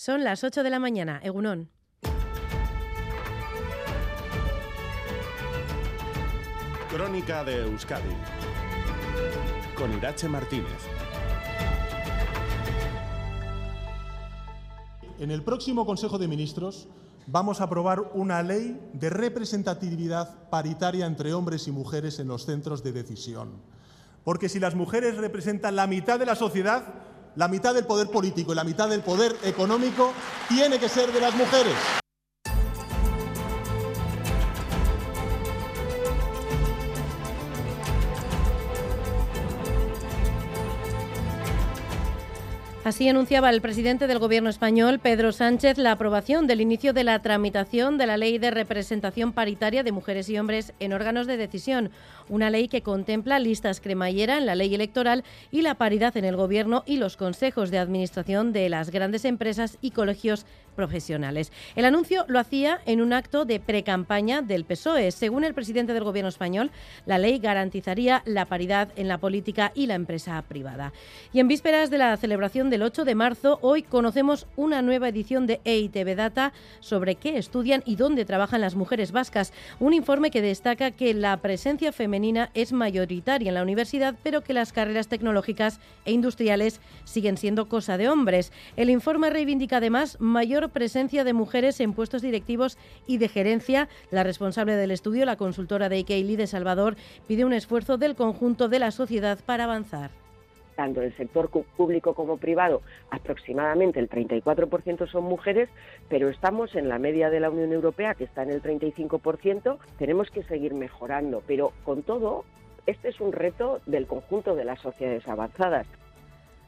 Son las 8 de la mañana, Egunón. Crónica de Euskadi con Irache Martínez. En el próximo Consejo de Ministros vamos a aprobar una ley de representatividad paritaria entre hombres y mujeres en los centros de decisión. Porque si las mujeres representan la mitad de la sociedad, la mitad del poder político y la mitad del poder económico tiene que ser de las mujeres. Así anunciaba el presidente del Gobierno español, Pedro Sánchez, la aprobación del inicio de la tramitación de la Ley de Representación Paritaria de Mujeres y Hombres en órganos de decisión, una ley que contempla listas cremallera en la ley electoral y la paridad en el Gobierno y los consejos de administración de las grandes empresas y colegios profesionales. El anuncio lo hacía en un acto de precampaña del PSOE. Según el presidente del Gobierno español, la ley garantizaría la paridad en la política y la empresa privada. Y en vísperas de la celebración del 8 de marzo, hoy conocemos una nueva edición de EITB Data sobre qué estudian y dónde trabajan las mujeres vascas. Un informe que destaca que la presencia femenina es mayoritaria en la universidad, pero que las carreras tecnológicas e industriales siguen siendo cosa de hombres. El informe reivindica además mayor presencia de mujeres en puestos directivos y de gerencia. La responsable del estudio, la consultora de IKEA de Salvador, pide un esfuerzo del conjunto de la sociedad para avanzar tanto en el sector público como privado, aproximadamente el 34% son mujeres, pero estamos en la media de la Unión Europea, que está en el 35%. Tenemos que seguir mejorando, pero con todo, este es un reto del conjunto de las sociedades avanzadas.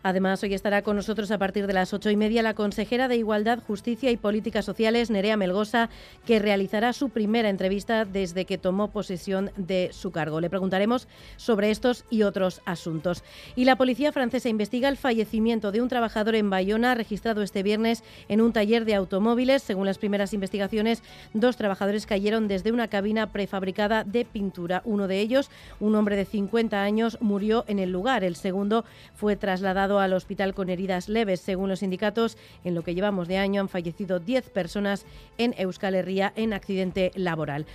Además, hoy estará con nosotros a partir de las ocho y media la consejera de Igualdad, Justicia y Políticas Sociales, Nerea Melgosa, que realizará su primera entrevista desde que tomó posesión de su cargo. Le preguntaremos sobre estos y otros asuntos. Y la policía francesa investiga el fallecimiento de un trabajador en Bayona registrado este viernes en un taller de automóviles. Según las primeras investigaciones, dos trabajadores cayeron desde una cabina prefabricada de pintura. Uno de ellos, un hombre de 50 años, murió en el lugar. El segundo fue trasladado al hospital con heridas leves. Según los sindicatos, en lo que llevamos de año han fallecido 10 personas en Euskal Herria en accidente laboral.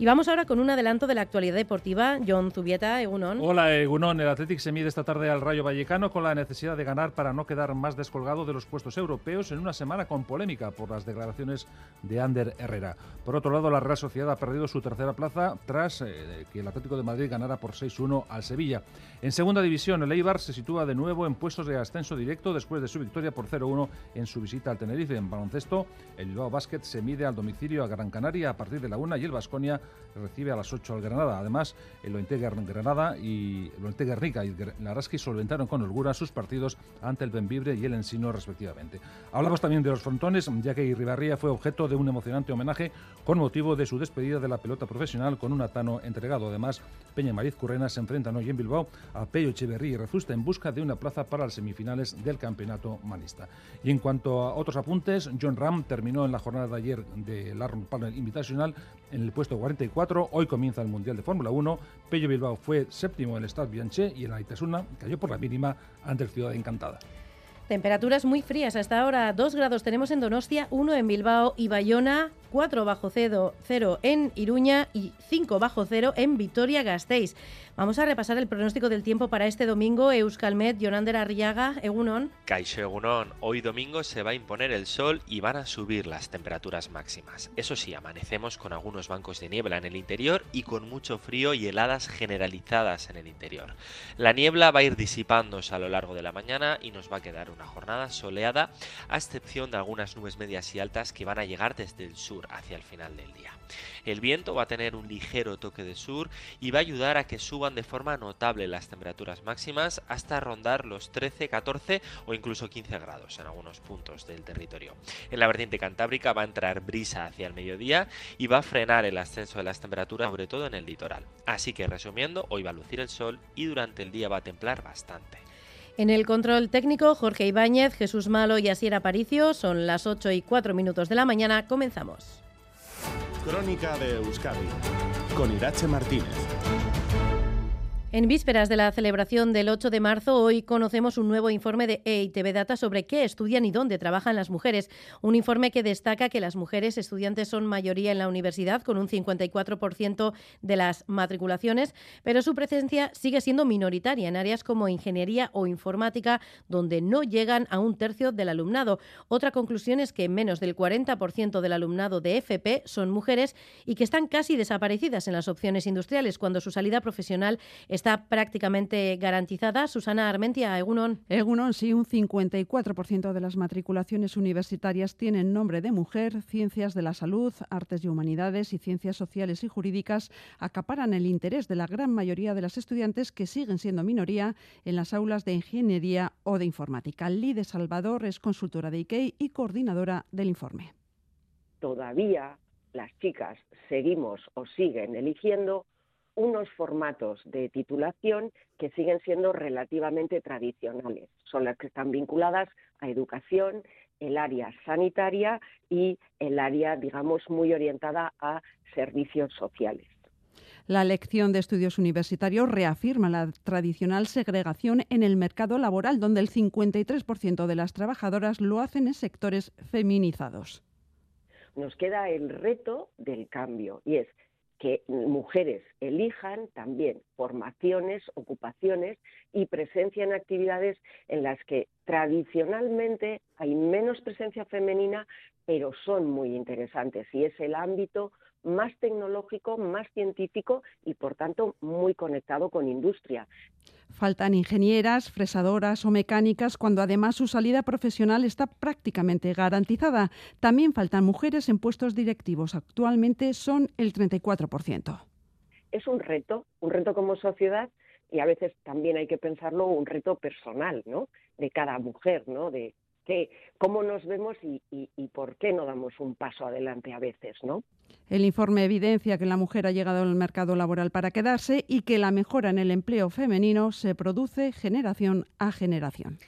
Y vamos ahora con un adelanto de la actualidad deportiva. John Zubieta, Egunon. Hola, Egunon. El Athletic se mide esta tarde al Rayo Vallecano con la necesidad de ganar para no quedar más descolgado de los puestos europeos en una semana con polémica por las declaraciones de Ander Herrera. Por otro lado, la Real Sociedad ha perdido su tercera plaza tras eh, que el Atlético de Madrid ganara por 6-1 al Sevilla. En segunda división, el Eibar se sitúa de nuevo en puestos de ascenso directo después de su victoria por 0-1 en su visita al Tenerife. En baloncesto, el Bilbao Basket se mide al domicilio a Gran Canaria a partir de la 1 y el Vasconia recibe a las 8 al Granada. Además, el Ointega Granada y el Ointega Rica y el Araski solventaron con holgura sus partidos ante el Benvibre y el Ensino respectivamente. Hablamos también de los frontones, ya que Irribarría fue objeto de un emocionante homenaje con motivo de su despedida de la pelota profesional con un atano entregado. Además, Peña Mariz Currena se enfrentan hoy en Bilbao a Pello Echeverría y Rezusta en busca de una plaza para las semifinales del campeonato manista. Y en cuanto a otros apuntes, John Ram terminó en la jornada de ayer del Arnold Palmer Invitational en el puesto 44. Hoy comienza el Mundial de Fórmula 1. Pello Bilbao fue séptimo en el Stade Bianche y en la Itasuna cayó por la mínima ante el Ciudad Encantada. Temperaturas muy frías hasta ahora. 2 grados tenemos en Donostia, 1 en Bilbao y Bayona, 4 bajo cero, 0 en Iruña y 5 bajo cero en Vitoria-Gasteiz. Vamos a repasar el pronóstico del tiempo para este domingo. Euskalmet, Jonander Arriaga, Egunon. Caixo Egunon, hoy domingo se va a imponer el sol y van a subir las temperaturas máximas. Eso sí, amanecemos con algunos bancos de niebla en el interior y con mucho frío y heladas generalizadas en el interior. La niebla va a ir disipándose a lo largo de la mañana y nos va a quedar una jornada soleada, a excepción de algunas nubes medias y altas que van a llegar desde el sur hacia el final del día. El viento va a tener un ligero toque de sur y va a ayudar a que suban de forma notable las temperaturas máximas hasta rondar los 13, 14 o incluso 15 grados en algunos puntos del territorio. En la vertiente cantábrica va a entrar brisa hacia el mediodía y va a frenar el ascenso de las temperaturas, sobre todo en el litoral. Así que resumiendo, hoy va a lucir el sol y durante el día va a templar bastante. En el control técnico, Jorge Ibáñez, Jesús Malo y Asier Aparicio. Son las 8 y 4 minutos de la mañana. Comenzamos. Crónica de Euskadi con Irache Martínez. En vísperas de la celebración del 8 de marzo, hoy conocemos un nuevo informe de EITB Data sobre qué estudian y dónde trabajan las mujeres. Un informe que destaca que las mujeres estudiantes son mayoría en la universidad, con un 54% de las matriculaciones, pero su presencia sigue siendo minoritaria en áreas como ingeniería o informática, donde no llegan a un tercio del alumnado. Otra conclusión es que menos del 40% del alumnado de FP son mujeres y que están casi desaparecidas en las opciones industriales, cuando su salida profesional es está prácticamente garantizada. Susana Armentia, Egunon. Egunon, sí, un 54% de las matriculaciones universitarias tienen nombre de mujer. Ciencias de la salud, artes y humanidades y ciencias sociales y jurídicas acaparan el interés de la gran mayoría de las estudiantes que siguen siendo minoría en las aulas de ingeniería o de informática. Lide Salvador es consultora de IKEA y coordinadora del informe. Todavía las chicas seguimos o siguen eligiendo unos formatos de titulación que siguen siendo relativamente tradicionales. Son las que están vinculadas a educación, el área sanitaria y el área, digamos, muy orientada a servicios sociales. La lección de estudios universitarios reafirma la tradicional segregación en el mercado laboral, donde el 53% de las trabajadoras lo hacen en sectores feminizados. Nos queda el reto del cambio y es que mujeres elijan también formaciones, ocupaciones y presencia en actividades en las que tradicionalmente hay menos presencia femenina, pero son muy interesantes. Y es el ámbito más tecnológico, más científico y por tanto muy conectado con industria. Faltan ingenieras, fresadoras o mecánicas cuando además su salida profesional está prácticamente garantizada. También faltan mujeres en puestos directivos. Actualmente son el 34%. Es un reto, un reto como sociedad y a veces también hay que pensarlo un reto personal, ¿no? De cada mujer, ¿no? De cómo nos vemos y, y, por qué no damos un paso adelante a veces, ¿no? El informe evidencia que la mujer ha llegado al mercado laboral para quedarse y que la mejora en el empleo femenino se produce generación a generación.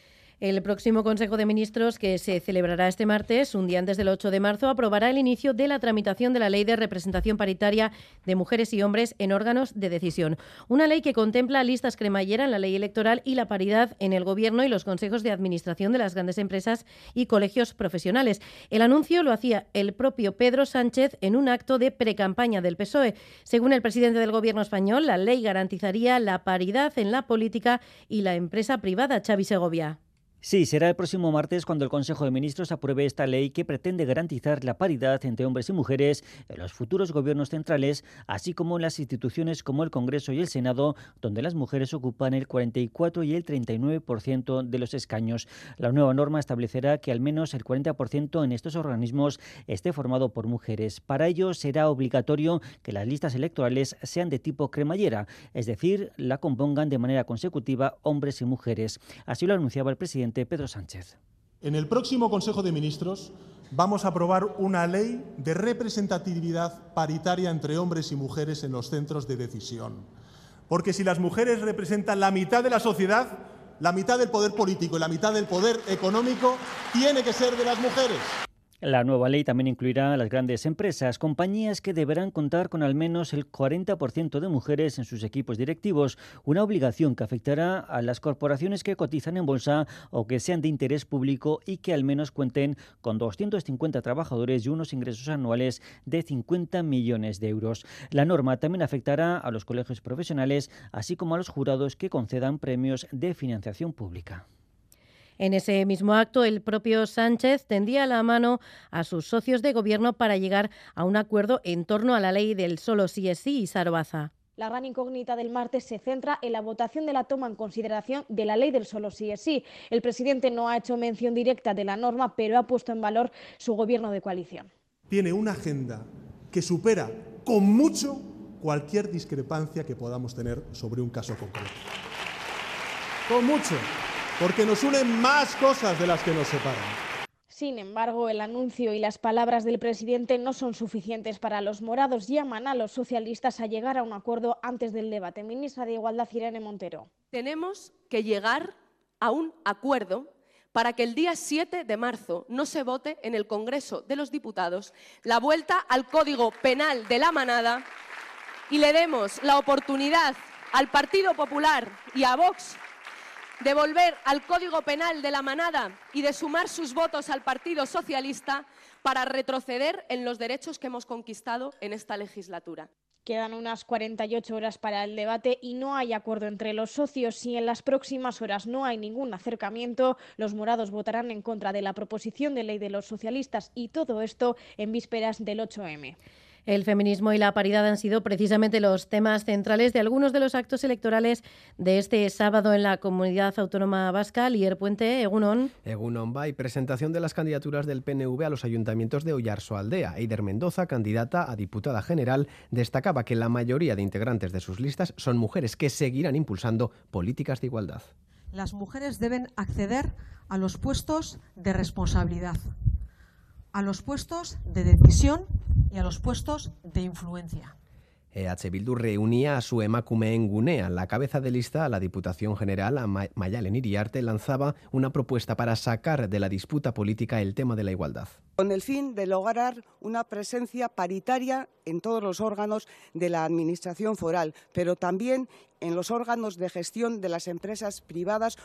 El próximo Consejo de Ministros, que se celebrará este martes, un día antes del 8 de marzo, aprobará el inicio de la tramitación de la Ley de Representación Paritaria de Mujeres y Hombres en órganos de decisión. Una ley que contempla listas cremallera en la ley electoral y la paridad en el Gobierno y los consejos de administración de las grandes empresas y colegios profesionales. El anuncio lo hacía el propio Pedro Sánchez en un acto de precampaña del PSOE. Según el presidente del Gobierno español, la ley garantizaría la paridad en la política y la empresa privada, Xavi Segovia. Sí, será el próximo martes cuando el Consejo de Ministros apruebe esta ley que pretende garantizar la paridad entre hombres y mujeres en los futuros gobiernos centrales, así como en las instituciones como el Congreso y el Senado, donde las mujeres ocupan el 44 y el 39% de los escaños. La nueva norma establecerá que al menos el 40% en estos organismos esté formado por mujeres. Para ello será obligatorio que las listas electorales sean de tipo cremallera, es decir, la compongan de manera consecutiva hombres y mujeres. Así lo anunciaba el presidente Pedro Sánchez. En el próximo Consejo de Ministros vamos a aprobar una ley de representatividad paritaria entre hombres y mujeres en los centros de decisión. Porque si las mujeres representan la mitad de la sociedad, la mitad del poder político y la mitad del poder económico tiene que ser de las mujeres. La nueva ley también incluirá a las grandes empresas, compañías que deberán contar con al menos el 40% de mujeres en sus equipos directivos, una obligación que afectará a las corporaciones que cotizan en bolsa o que sean de interés público y que al menos cuenten con 250 trabajadores y unos ingresos anuales de 50 millones de euros. La norma también afectará a los colegios profesionales, así como a los jurados que concedan premios de financiación pública. En ese mismo acto, el propio Sánchez tendía la mano a sus socios de gobierno para llegar a un acuerdo en torno a la ley del solo sí es sí y Sarbaza. La gran incógnita del martes se centra en la votación de la toma en consideración de la ley del solo sí es sí. El presidente no ha hecho mención directa de la norma, pero ha puesto en valor su gobierno de coalición. Tiene una agenda que supera con mucho cualquier discrepancia que podamos tener sobre un caso concreto. Con mucho porque nos unen más cosas de las que nos separan. Sin embargo, el anuncio y las palabras del presidente no son suficientes para los morados. Llaman a los socialistas a llegar a un acuerdo antes del debate. Ministra de Igualdad, Irene Montero. Tenemos que llegar a un acuerdo para que el día 7 de marzo no se vote en el Congreso de los Diputados la vuelta al Código Penal de la Manada y le demos la oportunidad al Partido Popular y a Vox de volver al Código Penal de la manada y de sumar sus votos al Partido Socialista para retroceder en los derechos que hemos conquistado en esta legislatura. Quedan unas 48 horas para el debate y no hay acuerdo entre los socios. Si en las próximas horas no hay ningún acercamiento, los morados votarán en contra de la proposición de ley de los socialistas y todo esto en vísperas del 8M. El feminismo y la paridad han sido precisamente los temas centrales de algunos de los actos electorales de este sábado en la comunidad autónoma vasca. Lier Puente, Egunon. Egunon y presentación de las candidaturas del PNV a los ayuntamientos de Aldea. Eider Mendoza, candidata a diputada general, destacaba que la mayoría de integrantes de sus listas son mujeres que seguirán impulsando políticas de igualdad. Las mujeres deben acceder a los puestos de responsabilidad, a los puestos de decisión y a los puestos de influencia. EH Bildu reunía a su emakumeen gunea. La cabeza de lista, la Diputación General, Mayalen Iriarte, lanzaba una propuesta para sacar de la disputa política el tema de la igualdad. Con el fin de lograr una presencia paritaria en todos los órganos de la Administración foral, pero también en los órganos de gestión de las empresas privadas.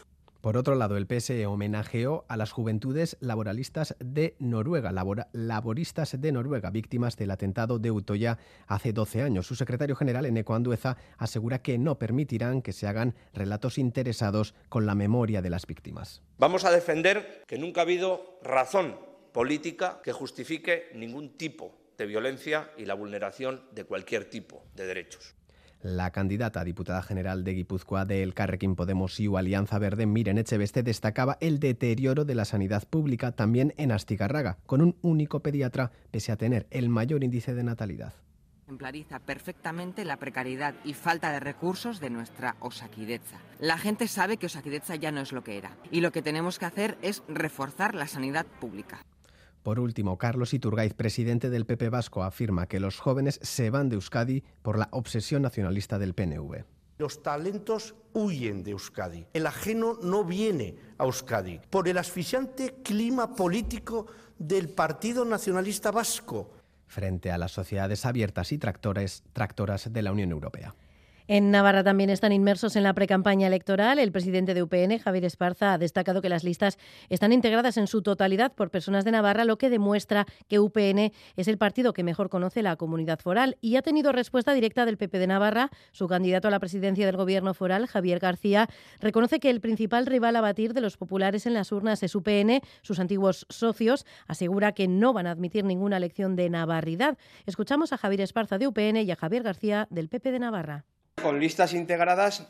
Por otro lado, el PSE homenajeó a las juventudes laboralistas de Noruega, laboristas de Noruega, víctimas del atentado de Utoya hace 12 años. Su secretario general, Eneco Andueza, asegura que no permitirán que se hagan relatos interesados con la memoria de las víctimas. Vamos a defender que nunca ha habido razón política que justifique ningún tipo de violencia y la vulneración de cualquier tipo de derechos. La candidata a diputada general de Guipúzcoa del Carrequín Podemos y Alianza Verde, Miren Echeveste, destacaba el deterioro de la sanidad pública también en Astigarraga, con un único pediatra, pese a tener el mayor índice de natalidad ejemplariza perfectamente la precariedad y falta de recursos de nuestra Osaquideza. La gente sabe que Osaquideza ya no es lo que era y lo que tenemos que hacer es reforzar la sanidad pública. Por último, Carlos Iturgaiz, presidente del PP Vasco, afirma que los jóvenes se van de Euskadi por la obsesión nacionalista del PNV. Los talentos huyen de Euskadi. El ajeno no viene a Euskadi por el asfixiante clima político del Partido Nacionalista Vasco. Frente a las sociedades abiertas y tractores, tractoras de la Unión Europea. En Navarra también están inmersos en la precampaña electoral. El presidente de UPN, Javier Esparza, ha destacado que las listas están integradas en su totalidad por personas de Navarra, lo que demuestra que UPN es el partido que mejor conoce la comunidad foral y ha tenido respuesta directa del PP de Navarra. Su candidato a la presidencia del gobierno foral, Javier García, reconoce que el principal rival a batir de los populares en las urnas es UPN. Sus antiguos socios asegura que no van a admitir ninguna elección de navarridad. Escuchamos a Javier Esparza de UPN y a Javier García del PP de Navarra con listas integradas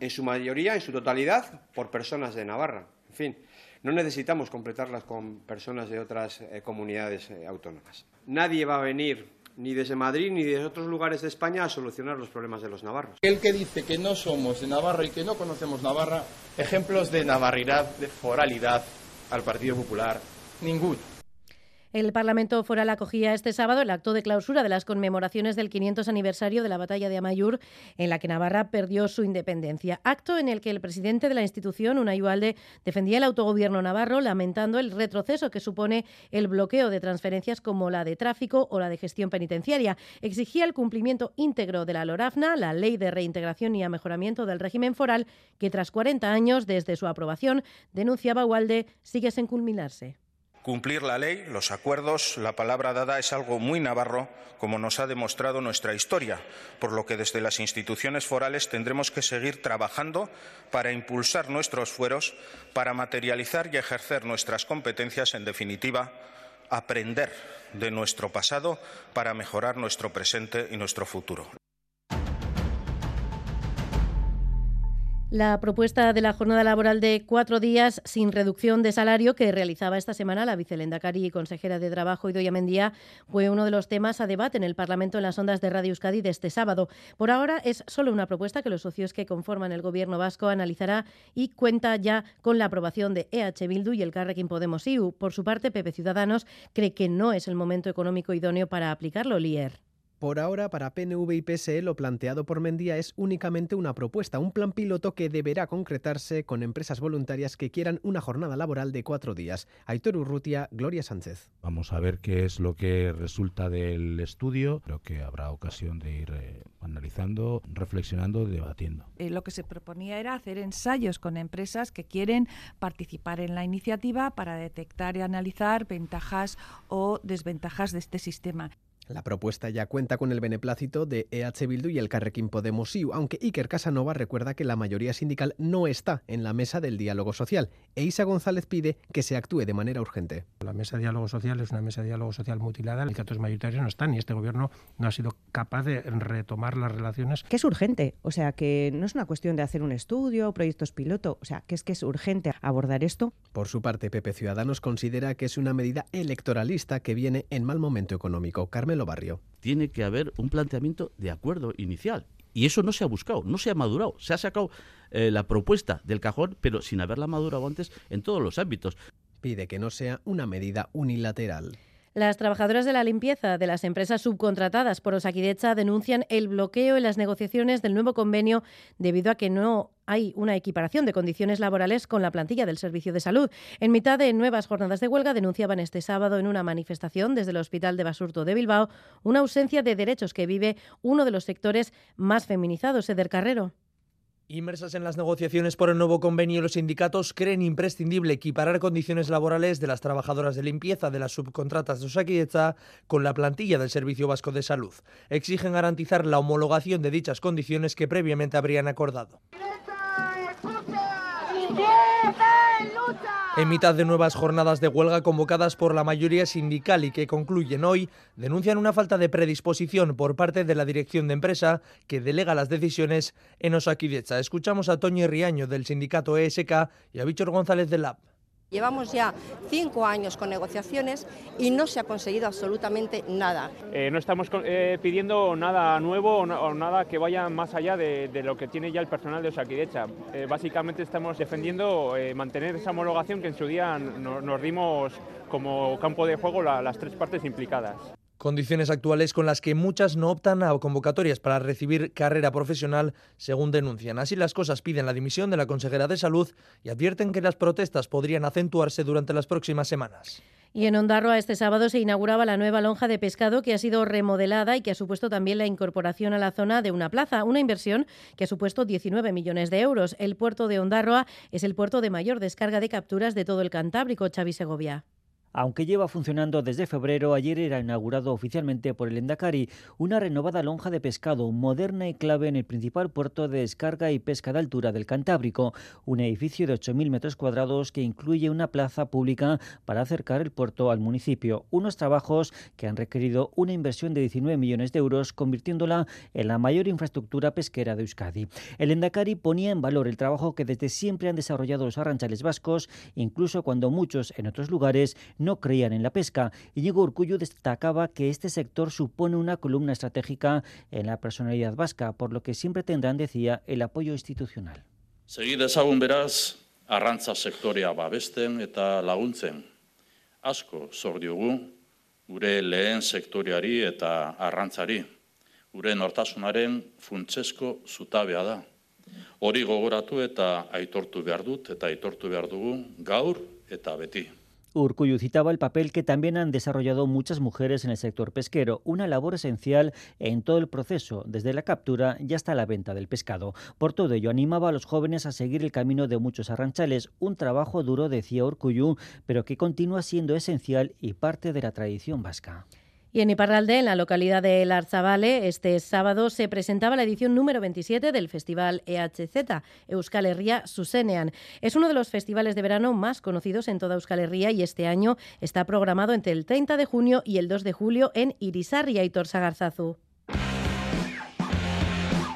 en su mayoría, en su totalidad, por personas de Navarra. En fin, no necesitamos completarlas con personas de otras eh, comunidades eh, autónomas. Nadie va a venir ni desde Madrid ni de otros lugares de España a solucionar los problemas de los navarros. El que dice que no somos de Navarra y que no conocemos Navarra, ejemplos de navarridad, de foralidad al Partido Popular, ninguno. El Parlamento Foral acogía este sábado el acto de clausura de las conmemoraciones del 500 aniversario de la batalla de Amayur, en la que Navarra perdió su independencia. Acto en el que el presidente de la institución, Unai Ualde, defendía el autogobierno navarro, lamentando el retroceso que supone el bloqueo de transferencias como la de tráfico o la de gestión penitenciaria. Exigía el cumplimiento íntegro de la LORAFNA, la Ley de Reintegración y Mejoramiento del Régimen Foral, que tras 40 años desde su aprobación, denunciaba Ualde, sigue sin culminarse. Cumplir la ley, los acuerdos, la palabra dada es algo muy navarro, como nos ha demostrado nuestra historia, por lo que desde las instituciones forales tendremos que seguir trabajando para impulsar nuestros fueros, para materializar y ejercer nuestras competencias, en definitiva, aprender de nuestro pasado para mejorar nuestro presente y nuestro futuro. La propuesta de la jornada laboral de cuatro días sin reducción de salario que realizaba esta semana la vicelendacari y consejera de Trabajo Idoia Mendía fue uno de los temas a debate en el Parlamento en las ondas de Radio Euskadi de este sábado. Por ahora es solo una propuesta que los socios que conforman el gobierno vasco analizará y cuenta ya con la aprobación de EH Bildu y el Carrequín Podemos IU. Por su parte, Pepe Ciudadanos cree que no es el momento económico idóneo para aplicarlo, Lier. Por ahora, para PNV y PSE lo planteado por Mendía es únicamente una propuesta, un plan piloto que deberá concretarse con empresas voluntarias que quieran una jornada laboral de cuatro días. Aitor Urrutia, Gloria Sánchez. Vamos a ver qué es lo que resulta del estudio. Creo que habrá ocasión de ir eh, analizando, reflexionando, debatiendo. Eh, lo que se proponía era hacer ensayos con empresas que quieren participar en la iniciativa para detectar y analizar ventajas o desventajas de este sistema. La propuesta ya cuenta con el beneplácito de EH Bildu y el Carrequín Podemos IU, aunque Iker Casanova recuerda que la mayoría sindical no está en la mesa del diálogo social. E Isa González pide que se actúe de manera urgente. La mesa de diálogo social es una mesa de diálogo social multilateral. Los sindicatos mayoritarios no están y este gobierno no ha sido capaz de retomar las relaciones. Que es urgente, o sea, que no es una cuestión de hacer un estudio, proyectos piloto, o sea, que es que es urgente abordar esto. Por su parte, Pepe Ciudadanos considera que es una medida electoralista que viene en mal momento económico. Carmen Barrio. Tiene que haber un planteamiento de acuerdo inicial. Y eso no se ha buscado, no se ha madurado. Se ha sacado eh, la propuesta del cajón, pero sin haberla madurado antes en todos los ámbitos. Pide que no sea una medida unilateral. Las trabajadoras de la limpieza de las empresas subcontratadas por Osakidecha denuncian el bloqueo en las negociaciones del nuevo convenio debido a que no hay una equiparación de condiciones laborales con la plantilla del Servicio de Salud. En mitad de nuevas jornadas de huelga denunciaban este sábado en una manifestación desde el Hospital de Basurto de Bilbao una ausencia de derechos que vive uno de los sectores más feminizados, Eder Carrero. Inmersas en las negociaciones por el nuevo convenio, los sindicatos creen imprescindible equiparar condiciones laborales de las trabajadoras de limpieza de las subcontratas de Osakidecha con la plantilla del Servicio Vasco de Salud. Exigen garantizar la homologación de dichas condiciones que previamente habrían acordado. En mitad de nuevas jornadas de huelga convocadas por la mayoría sindical y que concluyen hoy, denuncian una falta de predisposición por parte de la dirección de empresa que delega las decisiones en Osakidecha. Escuchamos a Toño Riaño del sindicato ESK y a Víctor González de LAB. Llevamos ya cinco años con negociaciones y no se ha conseguido absolutamente nada. Eh, no estamos eh, pidiendo nada nuevo o, nada que vaya más allá de, lo que tiene ya el personal de Osakidecha. Eh, básicamente estamos defendiendo mantener esa homologación que en su día nos dimos como campo de juego las tres partes implicadas. Condiciones actuales con las que muchas no optan a convocatorias para recibir carrera profesional, según denuncian. Así las cosas piden la dimisión de la consejera de Salud y advierten que las protestas podrían acentuarse durante las próximas semanas. Y en Ondarroa este sábado se inauguraba la nueva lonja de pescado que ha sido remodelada y que ha supuesto también la incorporación a la zona de una plaza, una inversión que ha supuesto 19 millones de euros. El puerto de Ondarroa es el puerto de mayor descarga de capturas de todo el Cantábrico, Xavi Segovia. Aunque lleva funcionando desde febrero, ayer era inaugurado oficialmente por el Endacari una renovada lonja de pescado moderna y clave en el principal puerto de descarga y pesca de altura del Cantábrico, un edificio de 8.000 metros cuadrados que incluye una plaza pública para acercar el puerto al municipio, unos trabajos que han requerido una inversión de 19 millones de euros, convirtiéndola en la mayor infraestructura pesquera de Euskadi. El Endacari ponía en valor el trabajo que desde siempre han desarrollado los arranchales vascos, incluso cuando muchos en otros lugares creían en la pesca. Íñigo Urcullu destacaba que este sector supone una columna estratégica en la personalidad vasca, por lo que siempre tendrán, decía, el apoyo institucional. Segi dezagun beraz, arrantza sektorea babesten eta laguntzen. Asko zor diogu, gure lehen sektoreari eta arrantzari. Gure nortasunaren funtsesko zutabea da. Hori gogoratu eta aitortu behar dut eta aitortu behar dugu gaur eta beti. Urcuyu citaba el papel que también han desarrollado muchas mujeres en el sector pesquero, una labor esencial en todo el proceso, desde la captura y hasta la venta del pescado. Por todo ello, animaba a los jóvenes a seguir el camino de muchos arranchales, un trabajo duro, decía Urcuyu, pero que continúa siendo esencial y parte de la tradición vasca. Y en Iparralde, en la localidad de Larzabale, este sábado se presentaba la edición número 27 del Festival EHZ, Euskal Herria Susenean. Es uno de los festivales de verano más conocidos en toda Euskal Herria y este año está programado entre el 30 de junio y el 2 de julio en Irisarria y Torsagarzazu.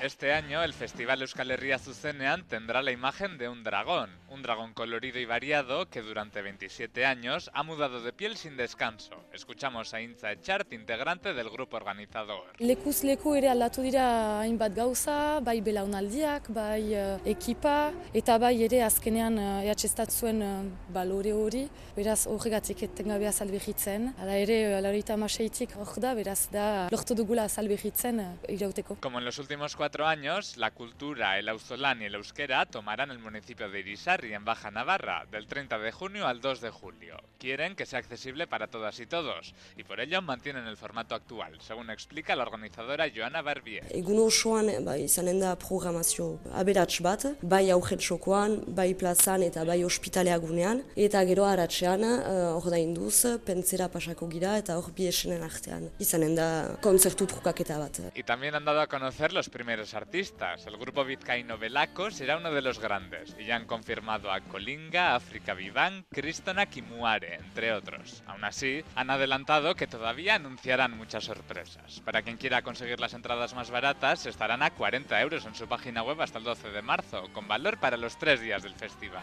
Este año el Festival Euskal Herria Zuzenean tendrá la imagen de un dragón, un dragón colorido y variado que durante 27 años ha mudado de piel sin descanso. Escuchamos a Intza Echart, integrante del grupo organizador. Lekuz leku ere aldatu dira hainbat gauza, bai belaunaldiak, bai uh, ekipa, eta bai ere azkenean uh, ehatxestat zuen uh, balore hori, beraz horregatik etengabea salbehitzen. Hala ere, alaurita amaseitik hor da, beraz da lortu dugula salbehitzen uh, irauteko. Como en los últimos cuatro años, la cultura, el auzolán y el euskera tomarán el municipio de Irisarri en Baja Navarra del 30 de junio al 2 de julio. Quieren que sea accesible para todas y todos y por ello mantienen el formato actual, según explica la organizadora Joana Barbier. Egun osoan ba, izanen da programazio aberats bat, bai aurret sokoan, bai plazan eta bai ospitaleagunean, eta gero haratzean hor uh, da induz, pentsera pasako gira eta hor bi esenen artean. Izanen da konzertu trukaketa bat. Y también han dado a conocer los primeros artistas. El grupo vizcaíno Velaco será uno de los grandes y ya han confirmado a Colinga, África Viván, Cristonak y Muare, entre otros. Aún así, han adelantado que todavía anunciarán muchas sorpresas. Para quien quiera conseguir las entradas más baratas, estarán a 40 euros en su página web hasta el 12 de marzo, con valor para los tres días del festival.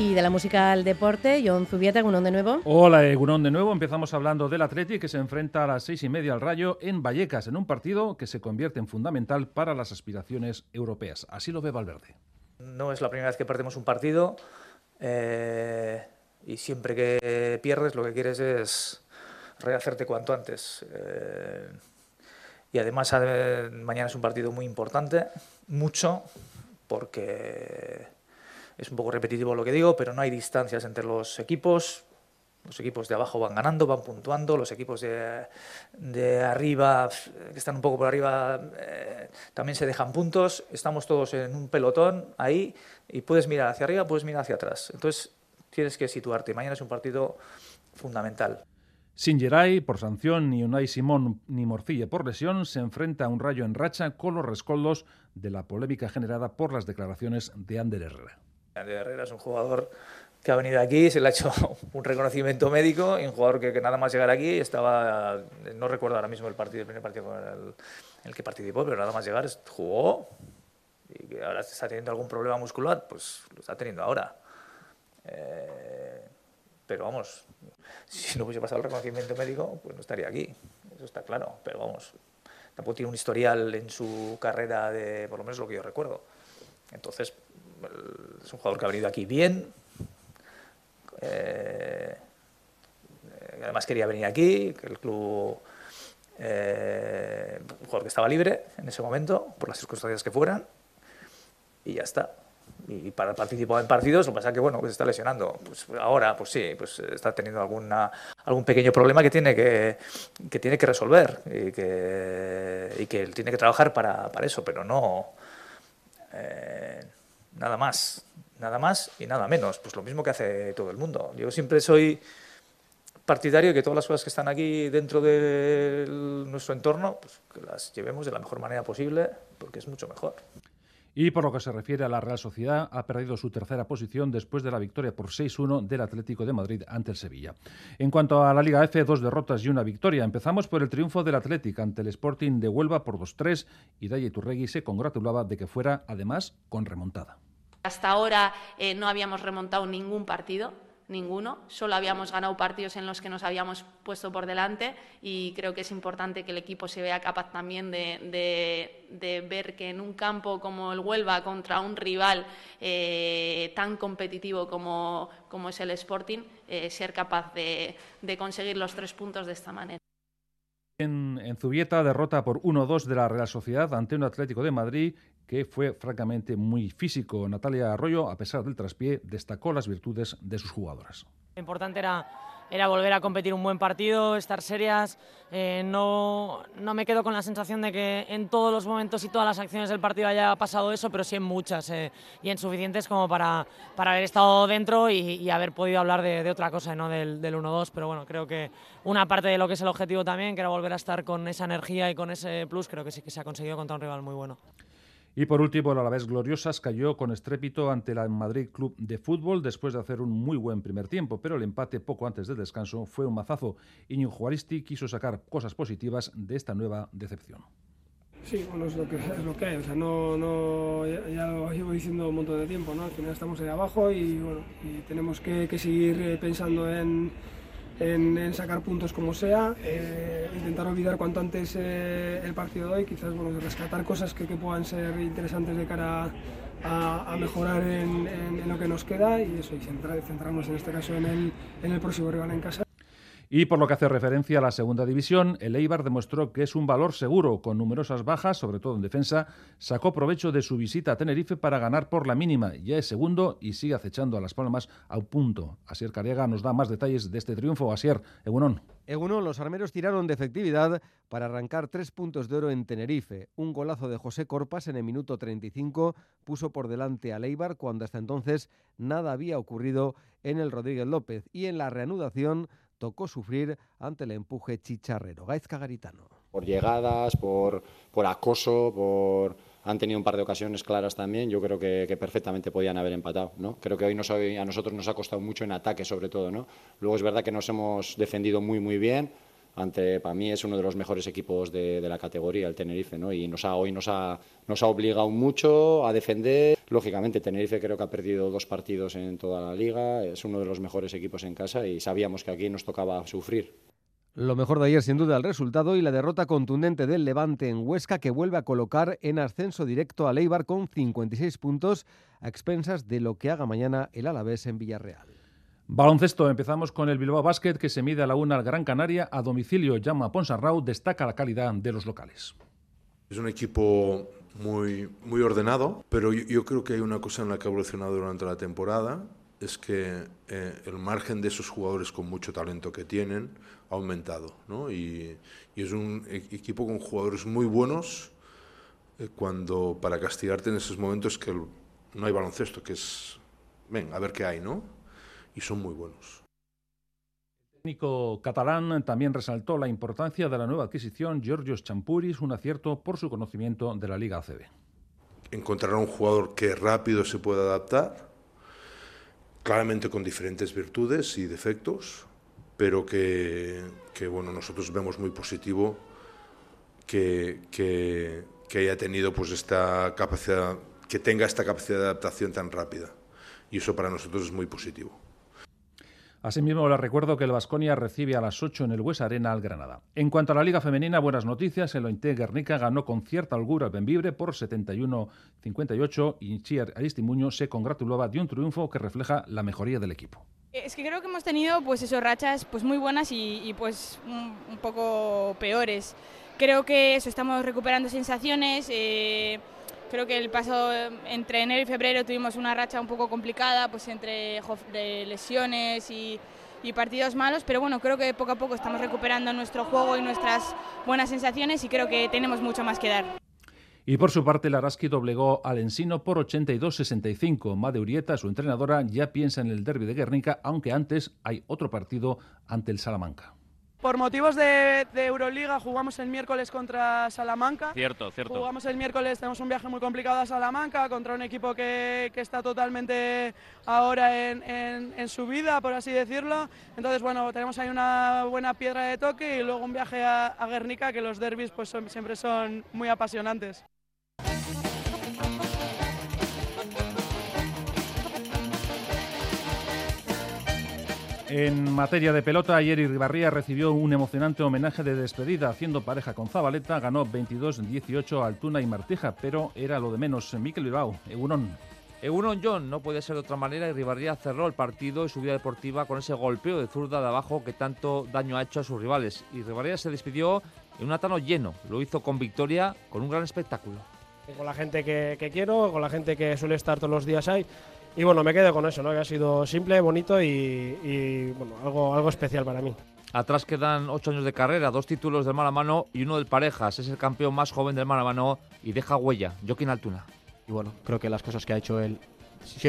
Y de la música al deporte, John Zubieta, Gunón de nuevo. Hola, Gunón de nuevo. Empezamos hablando del Atleti que se enfrenta a las seis y media al Rayo en Vallecas, en un partido que se convierte en fundamental para las aspiraciones europeas. Así lo ve Valverde. No es la primera vez que perdemos un partido eh, y siempre que pierdes lo que quieres es rehacerte cuanto antes. Eh, y además eh, mañana es un partido muy importante, mucho, porque es un poco repetitivo lo que digo, pero no hay distancias entre los equipos. Los equipos de abajo van ganando, van puntuando, los equipos de, de arriba, que están un poco por arriba, eh, también se dejan puntos. Estamos todos en un pelotón ahí y puedes mirar hacia arriba, puedes mirar hacia atrás. Entonces tienes que situarte. Mañana es un partido fundamental. Sin Geray por sanción, ni Unai Simón ni Morcilla por lesión, se enfrenta a un rayo en racha con los rescoldos de la polémica generada por las declaraciones de Ander Herrera. Ander Herrera es un jugador que ha venido aquí, se le ha hecho un reconocimiento médico y un jugador que, que nada más llegar aquí estaba, no recuerdo ahora mismo el partido, el primer partido en el, en el que participó, pero nada más llegar jugó y ahora está teniendo algún problema muscular, pues lo está teniendo ahora. Eh, pero vamos, si no hubiese pasado el reconocimiento médico, pues no estaría aquí, eso está claro, pero vamos, tampoco tiene un historial en su carrera de, por lo menos lo que yo recuerdo. Entonces, es un jugador que ha venido aquí bien, eh, además quería venir aquí, que el club, eh, un jugador que estaba libre en ese momento, por las circunstancias que fueran, y ya está. Y para participar en partidos, lo que pasa es que bueno, que se está lesionando. Pues ahora, pues sí, pues está teniendo alguna, algún pequeño problema que tiene que, que tiene que resolver y que, y que tiene que trabajar para, para eso, pero no eh, nada más, nada más y nada menos. Pues lo mismo que hace todo el mundo. Yo siempre soy partidario de que todas las cosas que están aquí dentro de nuestro entorno, pues que las llevemos de la mejor manera posible, porque es mucho mejor. Y por lo que se refiere a la Real Sociedad, ha perdido su tercera posición después de la victoria por 6-1 del Atlético de Madrid ante el Sevilla. En cuanto a la Liga F, dos derrotas y una victoria. Empezamos por el triunfo del Atlético ante el Sporting de Huelva por 2-3 y Daye Turregui se congratulaba de que fuera, además, con remontada. Hasta ahora eh, no habíamos remontado ningún partido ninguno. Solo habíamos ganado partidos en los que nos habíamos puesto por delante y creo que es importante que el equipo se vea capaz también de, ver que en un campo como el Huelva contra un rival eh, tan competitivo como, es el Sporting, eh, ser capaz de, conseguir los tres puntos de esta manera. En, en, Zubieta, derrota por 1-2 de la Real Sociedad ante un Atlético de Madrid que fue francamente muy físico. Natalia Arroyo, a pesar del traspié, destacó las virtudes de sus jugadoras. Lo importante era, era volver a competir un buen partido, estar serias. Eh, no, no, me quedo con la sensación de que en todos los momentos y todas las acciones del partido haya pasado eso, pero sí en muchas eh, y en suficientes como para, para haber estado dentro y, y haber podido hablar de, de otra cosa, no del, del 1-2. Pero bueno, creo que una parte de lo que es el objetivo también, que era volver a estar con esa energía y con ese plus, creo que sí que se ha conseguido contra un rival muy bueno. Y por último, el Alavés Gloriosas cayó con estrépito ante el Madrid Club de Fútbol después de hacer un muy buen primer tiempo, pero el empate poco antes del descanso fue un mazazo. Iñigo Juaristi quiso sacar cosas positivas de esta nueva decepción. Sí, bueno, es lo que, es lo que hay, o sea, no, no, ya, lo llevo diciendo un montón de tiempo, ¿no? Al final estamos ahí abajo y, bueno, y tenemos que, que seguir eh, pensando en, en, sacar puntos como sea, eh, intentar olvidar cuanto antes eh, el partido de hoy, quizás bueno, rescatar cosas que, puedan ser interesantes de cara a, mejorar en, lo que nos queda y eso, y centrarnos en este caso en el, en el próximo rival en casa. Y por lo que hace referencia a la segunda división, el Eibar demostró que es un valor seguro, con numerosas bajas, sobre todo en defensa, sacó provecho de su visita a Tenerife para ganar por la mínima, ya es segundo y sigue acechando a Las Palmas a un punto. Asier Cariaga nos da más detalles de este triunfo. Asier, Egunon. Egunon, los armeros tiraron de efectividad para arrancar tres puntos de oro en Tenerife. Un golazo de José Corpas en el minuto 35 puso por delante al Eibar cuando hasta entonces nada había ocurrido en el Rodríguez López y en la reanudación tocó sufrir ante el empuje chicharrero. Gaizka Garitano. Por llegadas, por, por acoso, por han tenido un par de ocasiones claras también. Yo creo que, perfectamente podían haber empatado. ¿no? Creo que hoy nos, a nosotros nos ha costado mucho en ataque, sobre todo. ¿no? Luego es verdad que nos hemos defendido muy, muy bien ante, para mí es uno de los mejores equipos de, de la categoría, el Tenerife, ¿no? y hoy nos ha, nos ha obligado mucho a defender. Lógicamente, Tenerife creo que ha perdido dos partidos en toda la liga, es uno de los mejores equipos en casa y sabíamos que aquí nos tocaba sufrir. Lo mejor de ayer, sin duda, el resultado y la derrota contundente del Levante en Huesca, que vuelve a colocar en ascenso directo a Leibar con 56 puntos, a expensas de lo que haga mañana el Alavés en Villarreal. Baloncesto, empezamos con el Bilbao Basket que se mide a la una al Gran Canaria a domicilio. Llama Ponsarrao, destaca la calidad de los locales. Es un equipo muy, muy ordenado, pero yo, yo, creo que hay una cosa en la que ha evolucionado durante la temporada, es que eh, el margen de esos jugadores con mucho talento que tienen ha aumentado, ¿no? Y, y es un e equipo con jugadores muy buenos eh, cuando para castigarte en esos momentos que el, no hay baloncesto, que es, ven, a ver qué hay, ¿no? y son muy buenos. El técnico catalán también resaltó la importancia de la nueva adquisición Georgios Champuris, un acierto por su conocimiento de la Liga ACB. Encontrar un jugador que rápido se pueda adaptar, claramente con diferentes virtudes y defectos, pero que, bueno, nosotros vemos muy positivo que, que, que haya tenido pues esta capacidad, que tenga esta capacidad de adaptación tan rápida. Y eso para nosotros es muy positivo. Asimismo, les recuerdo que el Vasconia recibe a las 8 en el Hues Arena al Granada. En cuanto a la Liga Femenina, buenas noticias. El Ointe Guernica ganó con cierta holgura al Benvibre por 71-58 y Chiar Aristimuño se congratulaba de un triunfo que refleja la mejoría del equipo. Es que creo que hemos tenido pues eso, rachas pues muy buenas y, pues un, un, poco peores. Creo que eso, estamos recuperando sensaciones. Eh, Creo que el paso entre enero y febrero tuvimos una racha un poco complicada, pues entre lesiones y, y, partidos malos, pero bueno, creo que poco a poco estamos recuperando nuestro juego y nuestras buenas sensaciones y creo que tenemos mucho más que dar. Y por su parte, Laraski doblegó al Ensino por 82-65. Made Urieta, su entrenadora, ya piensa en el derby de Guernica, aunque antes hay otro partido ante el Salamanca. Por motivos de, de, Euroliga jugamos el miércoles contra Salamanca. Cierto, cierto. Jugamos el miércoles, tenemos un viaje muy complicado a Salamanca contra un equipo que, que está totalmente ahora en, en, en, su vida, por así decirlo. Entonces, bueno, tenemos ahí una buena piedra de toque y luego un viaje a, a Guernica, que los derbis pues son, siempre son muy apasionantes. En materia de pelota, ayer Irribarría recibió un emocionante homenaje de despedida haciendo pareja con Zabaleta, ganó 22-18 Altuna y Martija, pero era lo de menos. Miquel Bilbao, Egunon. Egunon John, no puede ser de otra manera, Irribarría cerró el partido y su vida deportiva con ese golpeo de zurda de abajo que tanto daño ha hecho a sus rivales. Irribarría se despidió en un atano lleno, lo hizo con victoria, con un gran espectáculo. Con la gente que, que quiero, con la gente que suele estar todos los días ahí y bueno, me quedo con eso, ¿no? que ha sido simple, bonito y, y bueno, algo, algo especial para mí. Atrás quedan ocho años de carrera, dos títulos del mano a mano y uno del parejas. Es el campeón más joven del mano a mano y deja huella. Joaquín Altuna. Y bueno, creo que las cosas que ha hecho él,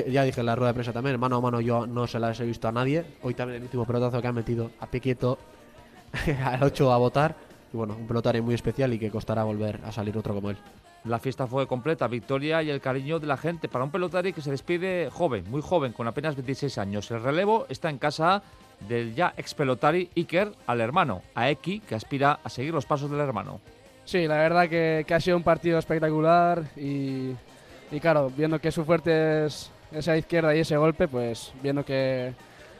ya dije en la rueda de prensa también, mano a mano yo no se las he visto a nadie. Hoy también el último pelotazo que han metido a pie quieto al 8 a votar. Y bueno, un pelotario muy especial y que costará volver a salir otro como él. La fiesta fue completa, victoria y el cariño de la gente para un pelotari que se despide joven, muy joven, con apenas 26 años. El relevo está en casa del ya ex pelotari Iker al hermano, a Eki, que aspira a seguir los pasos del hermano. Sí, la verdad que, que ha sido un partido espectacular y, y, claro, viendo que su fuerte es esa izquierda y ese golpe, pues viendo que,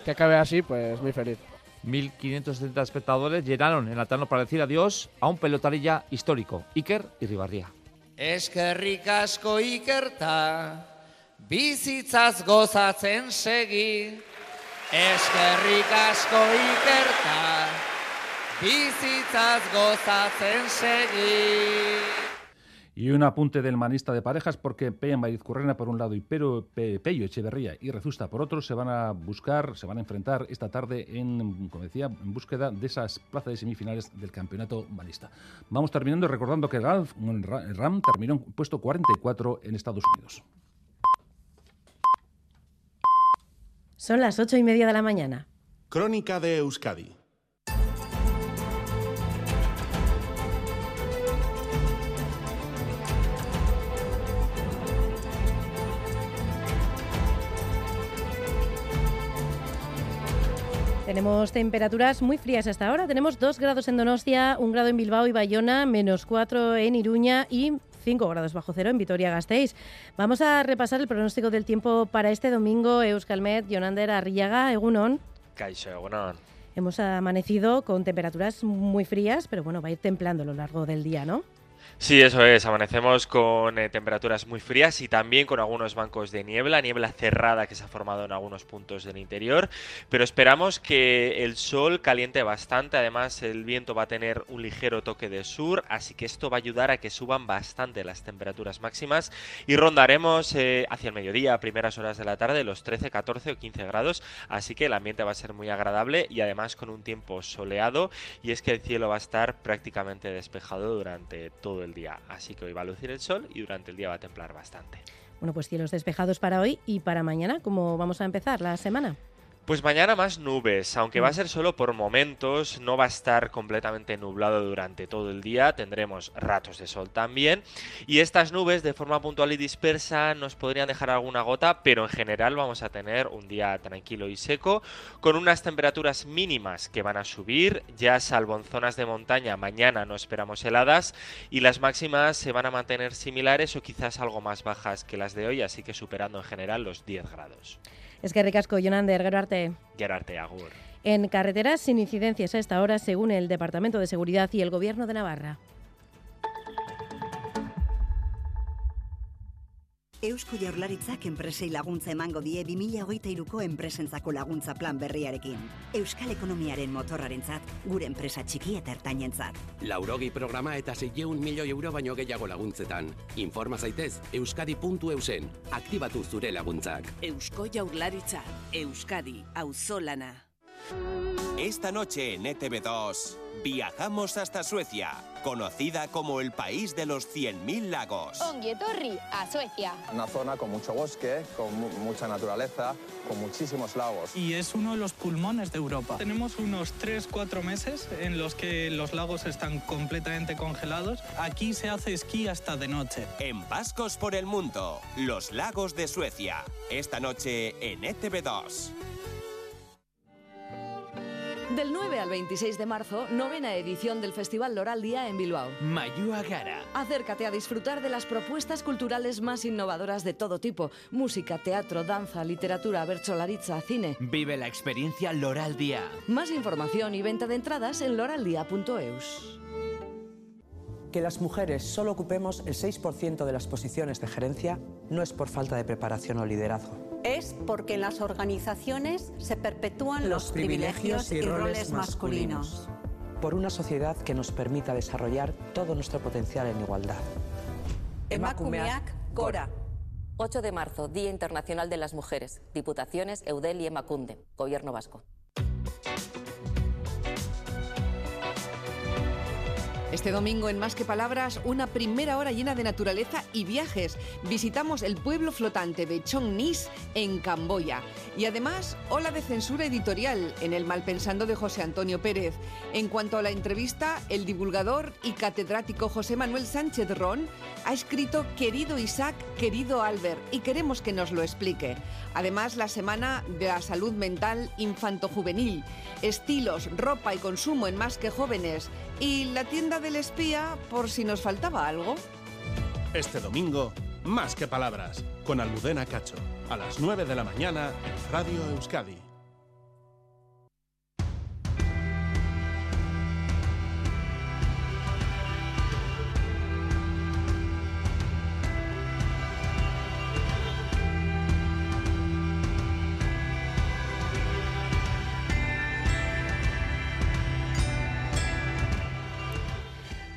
que acabe así, pues muy feliz. 1.570 espectadores llenaron el Altano para decir adiós a un pelotarilla histórico, Iker y Ribarría. Eskerrik asko ikerta, bizitzaz gozatzen segi. Eskerrik asko ikerta, bizitzaz gozatzen segi. Y un apunte del manista de parejas porque Peña Currena por un lado y Pero, Pe, Pello Echeverría y Rezusta por otro se van a buscar, se van a enfrentar esta tarde en, como decía, en búsqueda de esas plazas de semifinales del campeonato manista. Vamos terminando recordando que Ralph, el Ram terminó en puesto 44 en Estados Unidos. Son las ocho y media de la mañana. Crónica de Euskadi Tenemos temperaturas muy frías hasta ahora. Tenemos 2 grados en Donostia, 1 grado en Bilbao y Bayona, menos 4 en Iruña y 5 grados bajo cero en Vitoria-Gasteiz. Vamos a repasar el pronóstico del tiempo para este domingo. Euskalmet, Jonander Arriaga, Egunon. Caixo, Egunon. Hemos amanecido con temperaturas muy frías, pero bueno, va a ir templando a lo largo del día, ¿no? Sí, eso es. Amanecemos con eh, temperaturas muy frías y también con algunos bancos de niebla, niebla cerrada que se ha formado en algunos puntos del interior. Pero esperamos que el sol caliente bastante. Además, el viento va a tener un ligero toque de sur, así que esto va a ayudar a que suban bastante las temperaturas máximas y rondaremos eh, hacia el mediodía, primeras horas de la tarde, los 13, 14 o 15 grados. Así que el ambiente va a ser muy agradable y además con un tiempo soleado. Y es que el cielo va a estar prácticamente despejado durante todo el día. Así que hoy va a lucir el sol y durante el día va a templar bastante. Bueno, pues cielos despejados para hoy y para mañana, ¿cómo vamos a empezar la semana? Pues mañana más nubes, aunque va a mm. ser solo por momentos, no va a estar completamente nublado durante todo el día, tendremos ratos de sol también, y estas nubes de forma puntual y dispersa nos podrían dejar alguna gota, pero en general vamos a tener un día tranquilo y seco, con unas temperaturas mínimas que van a subir, ya salvo en zonas de montaña, mañana no esperamos heladas, y las máximas se van a mantener similares o quizás algo más bajas que las de hoy, así que superando en general los 10 grados. Es que ricasco, Jonander, gero arte. agur. En carreteras sin incidencias a esta hora, según el Departamento de Seguridad y el Gobierno de Navarra. Eusko Jaurlaritzak enpresei laguntza emango die 2023ko enpresentzako laguntza plan berriarekin. Euskal ekonomiaren motorrarentzat, gure enpresa txiki eta ertainentzat. Laurogi programa eta 600 milioi euro baino gehiago laguntzetan. Informa zaitez euskadi.eusen. Aktibatu zure laguntzak. Eusko Jaurlaritza, Euskadi, auzolana. Esta noche en ETV2 viajamos hasta Suecia, conocida como el país de los 100.000 lagos. Onguietorri, a Suecia. Una zona con mucho bosque, con mucha naturaleza, con muchísimos lagos. Y es uno de los pulmones de Europa. Tenemos unos 3-4 meses en los que los lagos están completamente congelados. Aquí se hace esquí hasta de noche. En Vascos por el Mundo, los lagos de Suecia. Esta noche en ETV2. Del 9 al 26 de marzo, novena edición del Festival Loral Día en Bilbao. Mayúa Gara. Acércate a disfrutar de las propuestas culturales más innovadoras de todo tipo. Música, teatro, danza, literatura, bercholaritza, cine. Vive la experiencia Loral Día. Más información y venta de entradas en loraldía.eus. Que las mujeres solo ocupemos el 6% de las posiciones de gerencia no es por falta de preparación o liderazgo es porque en las organizaciones se perpetúan los, privilegios, y, roles masculinos. Por una sociedad que nos permita desarrollar todo nuestro potencial en igualdad. Emakumeak, Cora. 8 de marzo, Día Internacional de las Mujeres. Diputaciones, Eudel y Emacunde. Gobierno Vasco. Este domingo en Más que Palabras, una primera hora llena de naturaleza y viajes. Visitamos el pueblo flotante de Chong Nis en Camboya. Y además, ola de censura editorial en el Malpensando de José Antonio Pérez. En cuanto a la entrevista, el divulgador y catedrático José Manuel Sánchez Ron ha escrito Querido Isaac, querido Albert, y queremos que nos lo explique. Además, la semana de la salud mental infanto-juvenil, estilos, ropa y consumo en más que jóvenes, y la tienda del espía por si nos faltaba algo. Este domingo, más que palabras, con Almudena Cacho, a las 9 de la mañana en Radio Euskadi.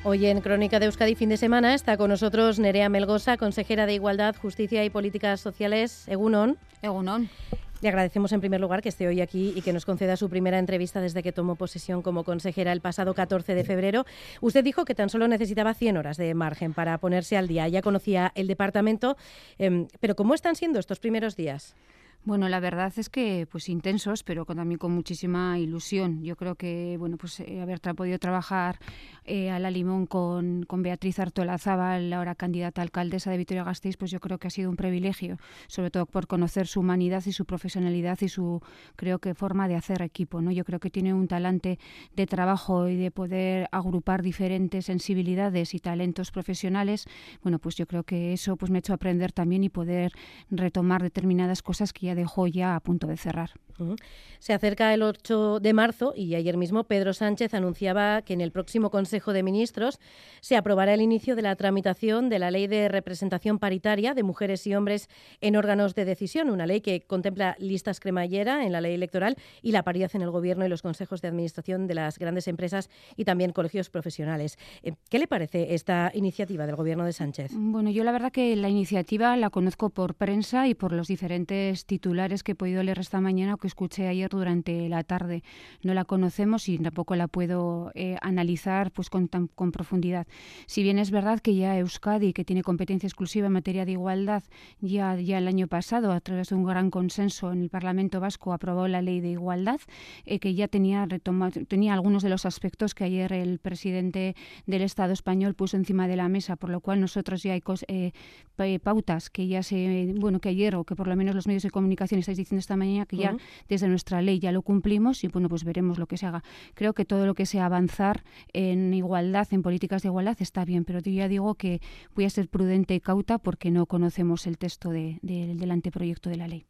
Hoy en Crónica de Euskadi fin de semana está con nosotros Nerea Melgosa, consejera de Igualdad, Justicia y Políticas Sociales. Egunon. Egunon. Le agradecemos en primer lugar que esté hoy aquí y que nos conceda su primera entrevista desde que tomó posesión como consejera el pasado 14 de febrero. Usted dijo que tan solo necesitaba 100 horas de margen para ponerse al día. Ya conocía el departamento, em, pero ¿cómo están siendo estos primeros días? Bueno, la verdad es que pues intensos, pero con, también con muchísima ilusión. Yo creo que bueno, pues eh, haber podido trabajar eh, a la limón con, Beatriz Artola Zabal, ahora candidata a alcaldesa de Vitoria-Gasteiz, pues yo creo que ha sido un privilegio, sobre todo por conocer su humanidad y su profesionalidad y su creo que forma de hacer equipo, ¿no? Yo creo que tiene un talante de trabajo y de poder agrupar diferentes sensibilidades y talentos profesionales. Bueno, pues yo creo que eso pues me ha hecho aprender también y poder retomar determinadas cosas que ya dejó ya a punto de cerrar. Se acerca el 8 de marzo y ayer mismo Pedro Sánchez anunciaba que en el próximo Consejo de Ministros se aprobará el inicio de la tramitación de la Ley de Representación Paritaria de Mujeres y Hombres en órganos de decisión, una ley que contempla listas cremallera en la ley electoral y la paridad en el Gobierno y los consejos de administración de las grandes empresas y también colegios profesionales. Eh, ¿Qué le parece esta iniciativa del Gobierno de Sánchez? Bueno, yo la verdad que la iniciativa la conozco por prensa y por los diferentes titulares que he podido leer esta mañana que escuché ayer durante la tarde. No la conocemos y tampoco la puedo eh, analizar pues con, con profundidad. Si bien es verdad que ya Euskadi, que tiene competencia exclusiva en materia de igualdad, ya, ya el año pasado, a través de un gran consenso en el Parlamento Vasco, aprobó la ley de igualdad, eh, que ya tenía, retomado, tenía algunos de los aspectos que ayer el presidente del Estado español puso encima de la mesa, por lo cual nosotros ya hay eh, pautas que ya se, bueno, que ayer o que por lo menos los medios de comunicación estáis diciendo esta mañana que ya desde nuestra ley ya lo cumplimos y bueno, pues veremos lo que se haga. Creo que todo lo que sea avanzar en igualdad, en políticas de igualdad está bien, pero yo ya digo que voy a ser prudente y cauta porque no conocemos el texto del anteproyecto de la ley.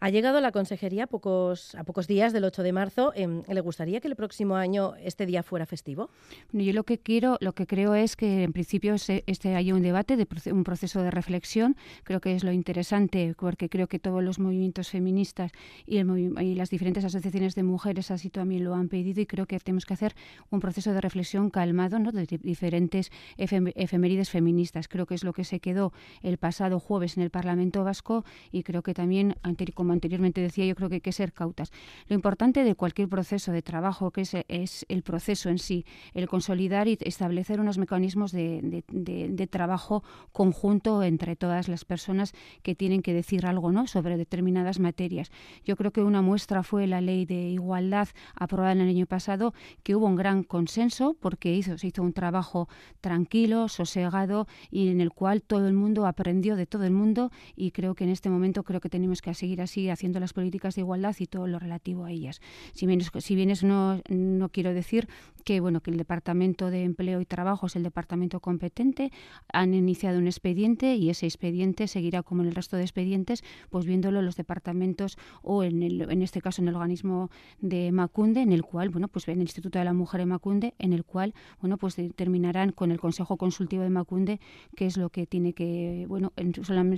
Ha llegado la consejería a pocos, a pocos días del 8 de marzo. Em, ¿Le gustaría que el próximo año este día fuera festivo? yo lo que quiero, lo que creo es que en principio este haya un debate, de, un proceso de reflexión. Creo que es lo interesante, porque creo que todos los movimientos feministas y, y las diferentes asociaciones de mujeres así también lo han pedido y creo que tenemos que hacer un proceso de reflexión calmado ¿no? de diferentes efemérides feministas. Creo que es lo que se quedó el pasado jueves en el Parlamento Vasco y creo que también como anteriormente decía, yo creo que hay que ser cautas. Lo importante de cualquier proceso de trabajo que es, es el proceso en sí, el consolidar y establecer unos mecanismos de, de, trabajo conjunto entre todas las personas que tienen que decir algo ¿no? sobre determinadas materias. Yo creo que una muestra fue la ley de igualdad aprobada en el año pasado, que hubo un gran consenso porque hizo, se hizo un trabajo tranquilo, sosegado y en el cual todo el mundo aprendió de todo el mundo y creo que en este momento creo que tenemos que seguir así haciendo las políticas de igualdad y todo lo relativo a ellas. Si bien, si bien no, no quiero decir que bueno que el Departamento de Empleo y Trabajo es el departamento competente, han iniciado un expediente y ese expediente seguirá como en el resto de expedientes, pues viéndolo los departamentos o en, el, en este caso en el organismo de Macunde, en el cual, bueno, pues en el Instituto de la Mujer de Macunde, en el cual, bueno, pues determinarán con el Consejo Consultivo de Macunde qué es lo que tiene que, bueno,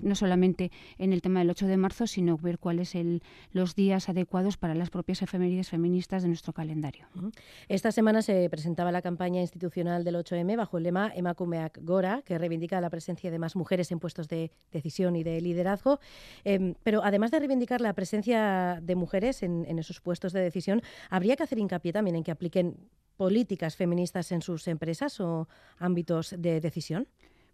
no solamente en el tema del 8 de marzo, sino ver cuáles son los días adecuados para las propias efemérides feministas de nuestro calendario. Esta semana se presentaba la campaña institucional del 8M bajo el lema Emakumeak Gora, que reivindica la presencia de más mujeres en puestos de decisión y de liderazgo. Em, pero además de reivindicar la presencia de mujeres en, esos puestos de decisión, habría que hacer hincapié también en que apliquen políticas feministas en sus empresas o ámbitos de decisión?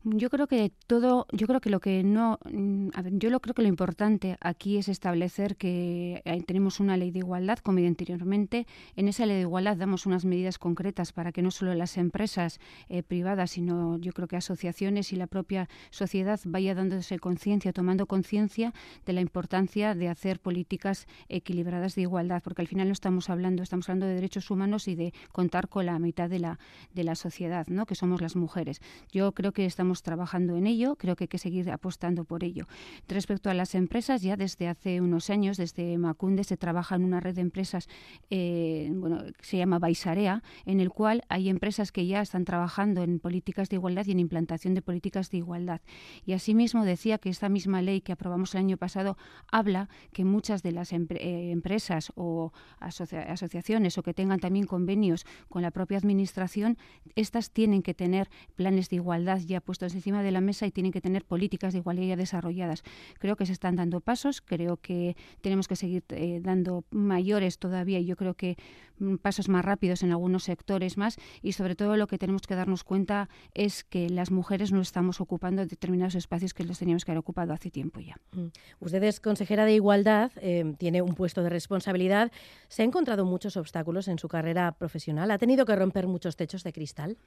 Yo creo que todo, yo creo que lo que no, mm, a yo lo creo que lo importante aquí es establecer que tenemos una ley de igualdad, como anteriormente. En esa ley de igualdad damos unas medidas concretas para que no solo las empresas eh, privadas, sino yo creo que asociaciones y la propia sociedad vaya dándose conciencia, tomando conciencia de la importancia de hacer políticas equilibradas de igualdad, porque al final no estamos hablando, estamos hablando de derechos humanos y de contar con la mitad de la de la sociedad, ¿no? Que somos las mujeres. Yo creo que estamos trabajando en ello, creo que hay que seguir apostando por ello. Respecto a las empresas, ya desde hace unos años, desde Macunde, se trabaja en una red de empresas, eh, bueno, se llama Baisarea, en el cual hay empresas que ya están trabajando en políticas de igualdad y en implantación de políticas de igualdad. Y asimismo decía que esta misma ley que aprobamos el año pasado habla que muchas de las eh, empresas o asociaciones o que tengan también convenios con la propia administración, estas tienen que tener planes de igualdad ya puestos encima de la mesa y tienen que tener políticas de igualdad desarrolladas. Creo que se están dando pasos, creo que tenemos que seguir eh, dando mayores todavía y yo creo que mm, pasos más rápidos en algunos sectores más y sobre todo lo que tenemos que darnos cuenta es que las mujeres no estamos ocupando determinados espacios que los teníamos que haber ocupado hace tiempo ya. Mm. Usted es consejera de Igualdad, eh, tiene un puesto de responsabilidad. ¿Se ha encontrado muchos obstáculos en su carrera profesional? ¿Ha tenido que romper muchos techos de cristal?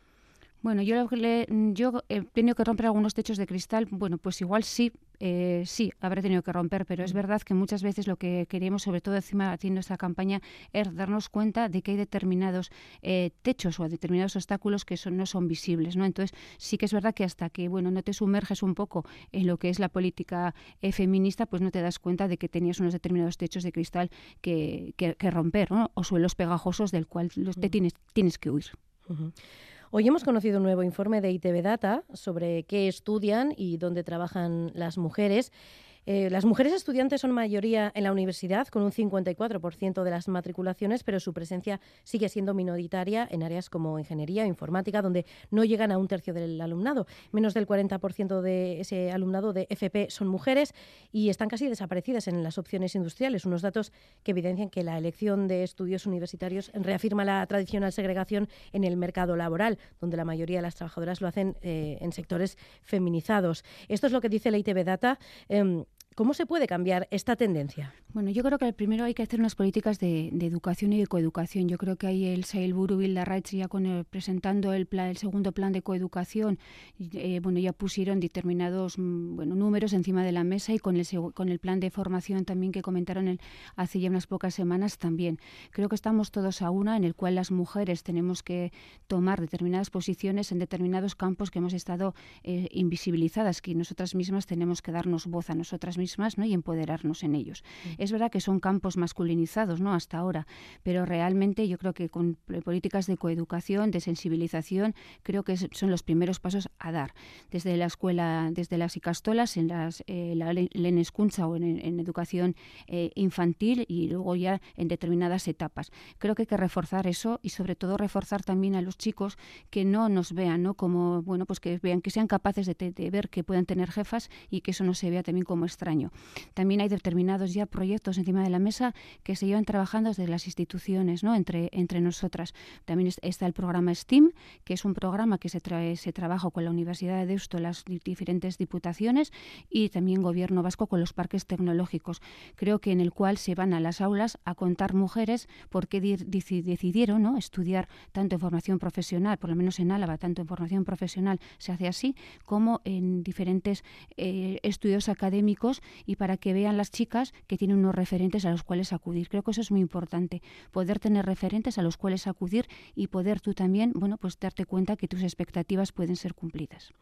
Bueno, yo, le, yo he tenido que romper algunos techos de cristal. Bueno, pues igual sí, eh, sí, habré tenido que romper, pero es mm. verdad que muchas veces lo que queríamos, sobre todo encima haciendo esta campaña, es darnos cuenta de que hay determinados eh, techos o determinados obstáculos que son, no son visibles, ¿no? Entonces sí que es verdad que hasta que bueno no te sumerges un poco en lo que es la política eh, feminista, pues no te das cuenta de que tenías unos determinados techos de cristal que, que, romper, ¿no? O suelos pegajosos del cual los, te mm. tienes, tienes que huir. Hoy hemos conocido un nuevo informe de ITV Data sobre qué estudian y dónde trabajan las mujeres. Eh, las mujeres estudiantes son mayoría en la universidad, con un 54% de las matriculaciones, pero su presencia sigue siendo minoritaria en áreas como ingeniería o informática, donde no llegan a un tercio del alumnado. Menos del 40% de ese alumnado de FP son mujeres y están casi desaparecidas en las opciones industriales. Unos datos que evidencian que la elección de estudios universitarios reafirma la tradicional segregación en el mercado laboral, donde la mayoría de las trabajadoras lo hacen eh, en sectores feminizados. Esto es lo que dice la ITV Data. Em, ¿Cómo se puede cambiar esta tendencia? Bueno, yo creo que primero hay que hacer unas políticas de, educación y de coeducación. Yo creo que ahí el Seilburu Bildarratz ya con presentando el, plan, el segundo plan de coeducación, eh, bueno, ya pusieron determinados mm, bueno, números encima de la mesa y con el, con el plan de formación también que comentaron el, hace ya unas pocas semanas también. Creo que estamos todos a una en el cual las mujeres tenemos que tomar determinadas posiciones en determinados campos que hemos estado eh, invisibilizadas, que nosotras mismas tenemos que darnos voz a nosotras mismas ¿no? y empoderarnos en ellos. Es verdad que son campos masculinizados ¿no? hasta ahora, pero realmente yo creo que con políticas de coeducación, de sensibilización, creo que son los primeros pasos a dar. Desde la escuela, desde las icastolas, en las, eh, la o en, educación eh, infantil y luego ya en determinadas etapas. Creo que hay que reforzar eso y sobre todo reforzar también a los chicos que no nos vean ¿no? como, bueno, pues que vean que sean capaces de, de ver que puedan tener jefas y que eso no se vea también como extraño. También hay determinados ya proyectos encima de la mesa que se llevan trabajando desde las instituciones, ¿no? entre, entre nosotras. También está el programa STEAM, que es un programa que se, trae, se trabaja con la Universidad de Deusto, las diferentes diputaciones y también Gobierno Vasco con los parques tecnológicos. Creo que en el cual se van a las aulas a contar mujeres por qué decidieron ¿no? estudiar tanto en formación profesional, por lo menos en Álava, tanto en formación profesional se hace así, como en diferentes eh, estudios académicos y para que vean las chicas que tienen unos referentes a los cuales acudir. Creo que eso es muy importante, poder tener referentes a los cuales acudir y poder tú también, bueno, pues darte cuenta que tus expectativas pueden ser cumplidas.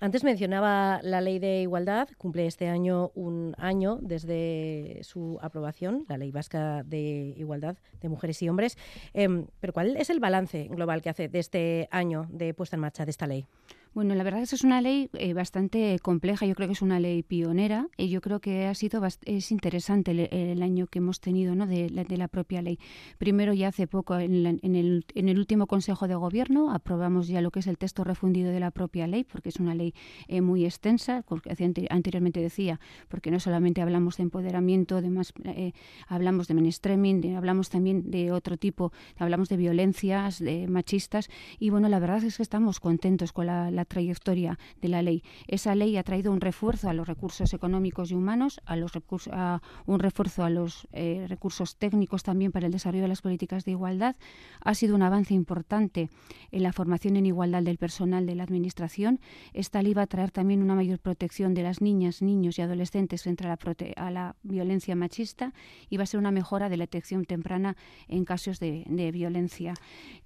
Antes mencionaba la ley de igualdad, cumple este año un año desde su aprobación, la ley vasca de igualdad de mujeres y hombres. Em, pero ¿cuál es el balance global que hace de este año de puesta en marcha de esta ley? Bueno, la verdad es que es una ley eh, bastante compleja. Yo creo que es una ley pionera y yo creo que ha sido es interesante el, año que hemos tenido ¿no? de, la, propia ley. Primero, ya hace poco, en, el, en, el, último Consejo de Gobierno, aprobamos ya lo que es el texto refundido de la propia ley, porque es una ley eh, muy extensa, porque anteriormente decía, porque no solamente hablamos de empoderamiento, de más, eh, hablamos de mainstreaming, hablamos también de otro tipo, hablamos de violencias, de machistas, y bueno, la verdad es que estamos contentos con la trayectoria de la ley. Esa ley ha traído un refuerzo a los recursos económicos y humanos, a los recursos, a un refuerzo a los eh, recursos técnicos también para el desarrollo de las políticas de igualdad. Ha sido un avance importante en la formación en igualdad del personal de la Administración. Esta ley va a traer también una mayor protección de las niñas, niños y adolescentes frente a la, a la violencia machista y va a ser una mejora de la detección temprana en casos de, de violencia.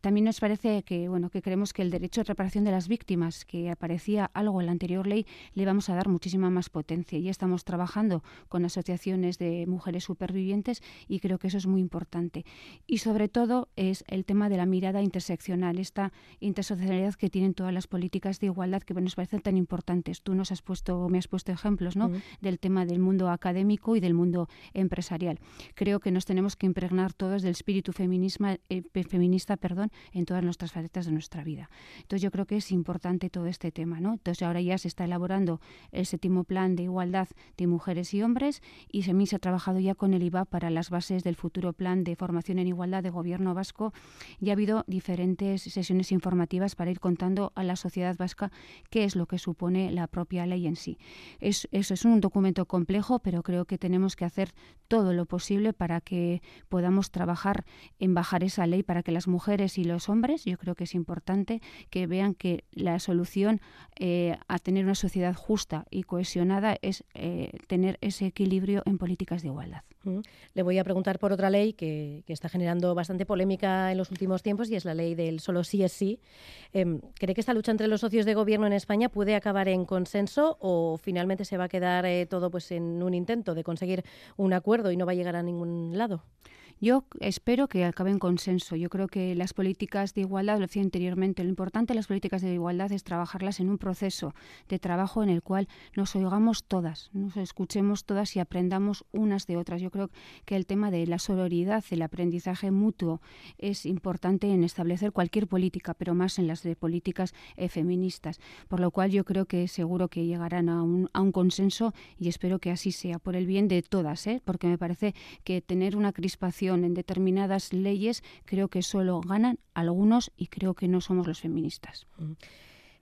También nos parece que, bueno, que creemos que el derecho de reparación de las víctimas que aparecía algo en la anterior ley, le vamos a dar muchísima más potencia. Y estamos trabajando con asociaciones de mujeres supervivientes y creo que eso es muy importante. Y sobre todo es el tema de la mirada interseccional, esta interseccionalidad que tienen todas las políticas de igualdad que nos parecen tan importantes. Tú nos has puesto, me has puesto ejemplos ¿no? del tema del mundo académico y del mundo empresarial. Creo que nos tenemos que impregnar todos del espíritu eh, feminista perdón, en todas nuestras facetas de nuestra vida. Entonces yo creo que es importante todo este tema. ¿no? Entonces ahora ya se está elaborando el séptimo plan de igualdad de mujeres y hombres y se ha trabajado ya con el IVA para las bases del futuro plan de formación en igualdad de gobierno vasco y ha habido diferentes sesiones informativas para ir contando a la sociedad vasca qué es lo que supone la propia ley en sí. Es, eso es un documento complejo, pero creo que tenemos que hacer todo lo posible para que podamos trabajar en bajar esa ley para que las mujeres y los hombres, yo creo que es importante que vean que la solución eh, a tener una sociedad justa y cohesionada es eh, tener ese equilibrio en políticas de igualdad. Le voy a preguntar por otra ley que, está generando bastante polémica en los últimos tiempos y es la ley del solo sí es sí. Em, ¿Cree que esta lucha entre los socios de gobierno en España puede acabar en consenso o finalmente se va a quedar eh, todo pues en un intento de conseguir un acuerdo y no va a llegar a ningún lado? Yo espero que acabe en consenso. Yo creo que las políticas de igualdad, lo decía anteriormente, lo importante de las políticas de igualdad es trabajarlas en un proceso de trabajo en el cual nos oigamos todas, nos escuchemos todas y aprendamos unas de otras. Yo creo que el tema de la sororidad, el aprendizaje mutuo, es importante en establecer cualquier política, pero más en las de políticas feministas. Por lo cual yo creo que seguro que llegarán a un, a un consenso y espero que así sea, por el bien de todas, ¿eh? porque me parece que tener una crispación en determinadas leyes, creo que solo ganan algunos y creo que no somos los feministas.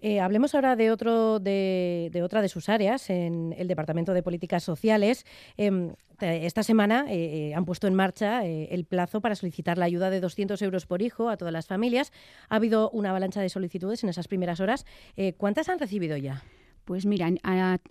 Eh, hablemos ahora de, otro, de, otra de sus áreas, en el Departamento de Políticas Sociales. Em, esta semana eh, eh, han puesto en marcha el plazo para solicitar la ayuda de 200 euros por hijo a todas las familias. Ha habido una avalancha de solicitudes en esas primeras horas. ¿Cuántas han recibido ya? Pues mira,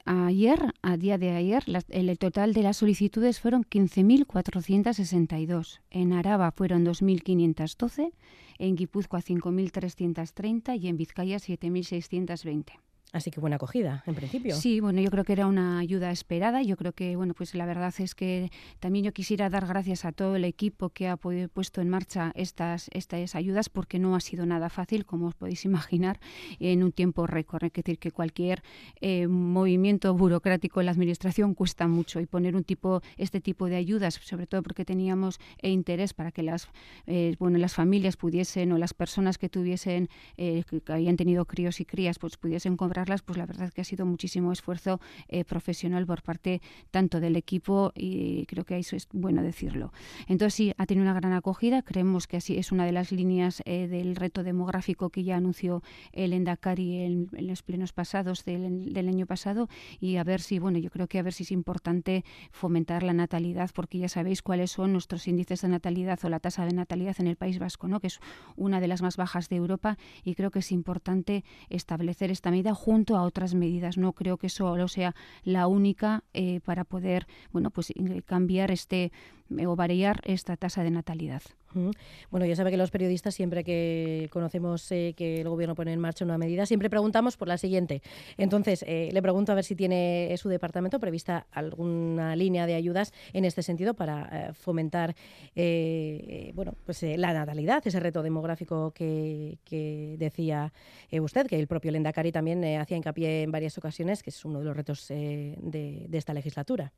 ayer, a día de ayer, el total de las solicitudes fueron 15.462. En Araba fueron 2.512, en Guipúzcoa 5.330 y en Vizcaya 7.620. Así que buena acogida, en principio. Sí, bueno, yo creo que era una ayuda esperada. Yo creo que, bueno, pues la verdad es que también yo quisiera dar gracias a todo el equipo que ha puesto en marcha estas, estas ayudas, porque no ha sido nada fácil, como os podéis imaginar, en un tiempo récord. Es decir, que cualquier eh, movimiento burocrático en la administración cuesta mucho y poner un tipo, este tipo de ayudas, sobre todo porque teníamos eh, interés para que las, eh, bueno, las familias pudiesen o las personas que tuviesen, que habían tenido críos y crías, pues pudiesen cobrar pues la verdad que ha sido muchísimo esfuerzo eh, profesional por parte tanto del equipo y creo que eso es bueno decirlo. Entonces sí, ha tenido una gran acogida, creemos que así es una de las líneas eh, del reto demográfico que ya anunció el Endacari en, los plenos pasados del, año pasado y a ver si, bueno, yo creo que a ver si es importante fomentar la natalidad porque ya sabéis cuáles son nuestros índices de natalidad o la tasa de natalidad en el País Vasco, ¿no? que es una de las más bajas de Europa y creo que es importante establecer esta medida a otras medidas. No creo que solo sea la única eh, para poder bueno, pues, cambiar este o variar esta tasa de natalidad. Bueno, ya sabe que los periodistas siempre que conocemos eh, que el gobierno pone en marcha una medida, siempre preguntamos por la siguiente. Entonces, eh, le pregunto a ver si tiene su departamento prevista alguna línea de ayudas en este sentido para eh, fomentar bueno, pues, la natalidad, ese reto demográfico que, decía usted, que el propio Lendakari también hacía hincapié en varias ocasiones, que es uno de los retos de esta legislatura.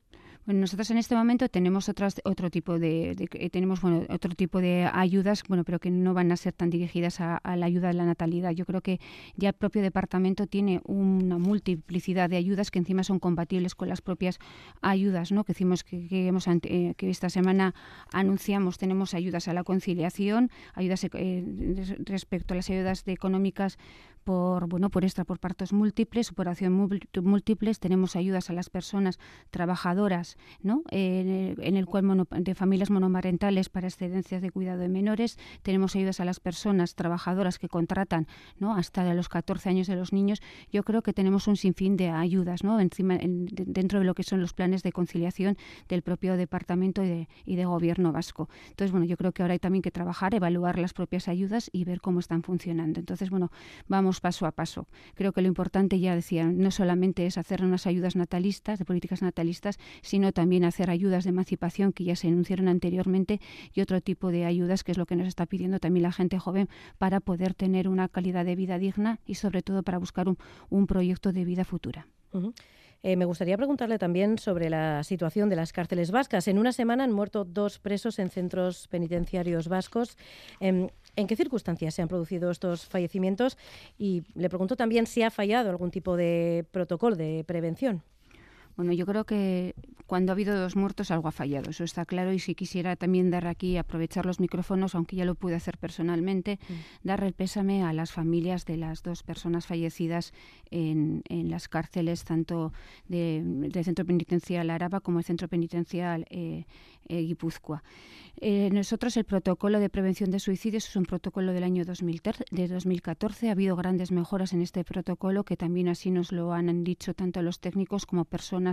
Bueno, nosotros en este momento tenemos otras, otro tipo de, tenemos bueno otro tipo de ayudas, bueno, pero que no van a ser tan dirigidas a, la ayuda de la natalidad. Yo creo que ya el propio departamento tiene una multiplicidad de ayudas que encima son compatibles con las propias ayudas, ¿no? Que decimos que, que, hemos, eh, que esta semana anunciamos tenemos ayudas a la conciliación, ayudas eh, respecto a las ayudas económicas por bueno por extra por partos múltiples, superación múltiples, tenemos ayudas a las personas trabajadoras, ¿no? en, el, cual de familias monomarentales para excedencias de cuidado de menores, tenemos ayudas a las personas trabajadoras que contratan, ¿no? hasta los 14 años de los niños. Yo creo que tenemos un sinfín de ayudas, ¿no? Encima dentro de lo que son los planes de conciliación del propio departamento y de, y de gobierno vasco. Entonces, bueno, yo creo que ahora hay también que trabajar, evaluar las propias ayudas y ver cómo están funcionando. Entonces, bueno, vamos paso a paso. Creo que lo importante, ya decía, no solamente es hacer unas ayudas natalistas, de políticas natalistas, sino también hacer ayudas de emancipación que ya se enunciaron anteriormente y otro tipo de ayudas que es lo que nos está pidiendo también la gente joven para poder tener una calidad de vida digna y sobre todo para buscar un, proyecto de vida futura. Eh, me gustaría preguntarle también sobre la situación de las cárceles vascas. En una semana han muerto dos presos en centros penitenciarios vascos. Em, ¿En qué circunstancias se han producido estos fallecimientos? Y le pregunto también si ha fallado algún tipo de protocolo de prevención. Bueno, yo creo que cuando ha habido dos muertos algo ha fallado, eso está claro. Y si quisiera también dar aquí, aprovechar los micrófonos, aunque ya lo pude hacer personalmente, mm. dar el pésame a las familias de las dos personas fallecidas en, en las cárceles, tanto del Centro Penitencial Araba como el Centro Penitencial eh, eh, Guipúzcoa. Eh, nosotros el protocolo de prevención de suicidios es un protocolo del año 2014. Ha habido grandes mejoras en este protocolo que también así nos lo han dicho tanto los técnicos como personas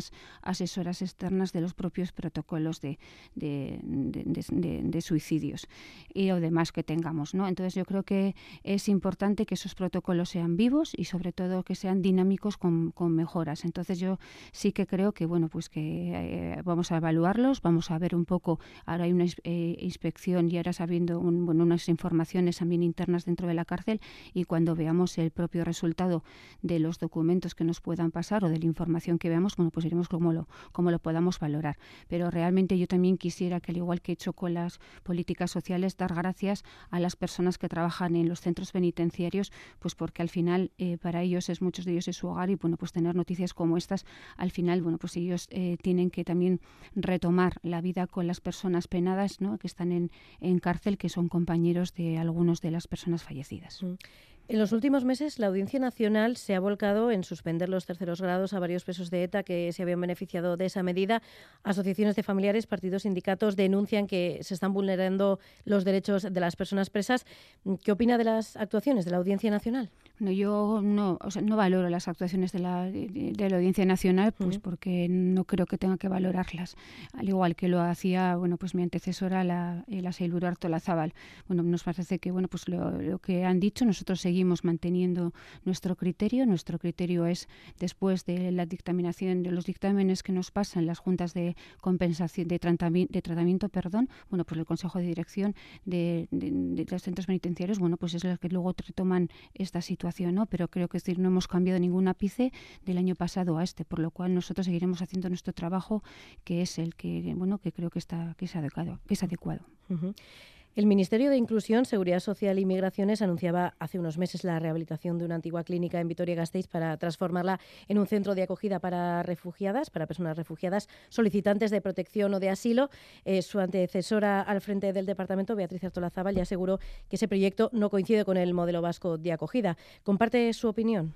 asesoras externas de los propios protocolos de, de, suicidios y o demás que tengamos. ¿no? Entonces yo creo que es importante que esos protocolos sean vivos y sobre todo que sean dinámicos con, mejoras. Entonces yo sí que creo que bueno pues que eh, vamos a evaluarlos, vamos a ver un poco. Ahora hay una eh, inspección y ahora sabiendo unas informaciones también internas dentro de la cárcel y cuando veamos el propio resultado de los documentos que nos puedan pasar o de la información que veamos, bueno, pues iremos como lo, como lo podamos valorar. Pero realmente yo también quisiera que, al igual que he hecho con las políticas sociales, dar gracias a las personas que trabajan en los centros penitenciarios, pues porque al final eh, para ellos es muchos de ellos es su hogar y bueno, pues tener noticias como estas, al final, bueno, pues ellos eh, tienen que también retomar la vida con las personas penadas ¿no? que están en, en cárcel, que son compañeros de algunos de las personas fallecidas. Mm. En los últimos meses, la Audiencia Nacional se ha volcado en suspender los terceros grados a varios presos de ETA que se habían beneficiado de esa medida. Asociaciones de familiares, partidos, sindicatos denuncian que se están vulnerando los derechos de las personas presas. ¿Qué opina de las actuaciones de la Audiencia Nacional? No, yo no, o sea, no valoro las actuaciones de la, de, la Audiencia Nacional, pues porque no creo que tenga que valorarlas, al igual que lo hacía, bueno, pues mi antecesora, la, la Seilur Artolazábal. Bueno, nos parece que, bueno, pues lo, lo, que han dicho, nosotros seguimos manteniendo nuestro criterio. Nuestro criterio es, después de la dictaminación de los dictámenes que nos pasan las juntas de compensación, de, tratamiento, de tratamiento, perdón, bueno, pues el Consejo de Dirección de, de, los centros penitenciarios, bueno, pues es el que luego retoman esta situación ¿no? Pero creo que decir, no hemos cambiado ningún ápice del año pasado a este, por lo cual nosotros seguiremos haciendo nuestro trabajo, que es el que, bueno, que creo que está, que es adecuado, que es adecuado. El Ministerio de Inclusión, Seguridad Social y Migraciones anunciaba hace unos meses la rehabilitación de una antigua clínica en Vitoria-Gasteiz para transformarla en un centro de acogida para refugiadas, para personas refugiadas solicitantes de protección o de asilo. Eh, su antecesora al frente del departamento, Beatriz Artolazábal, ya aseguró que ese proyecto no coincide con el modelo vasco de acogida. ¿Comparte su opinión?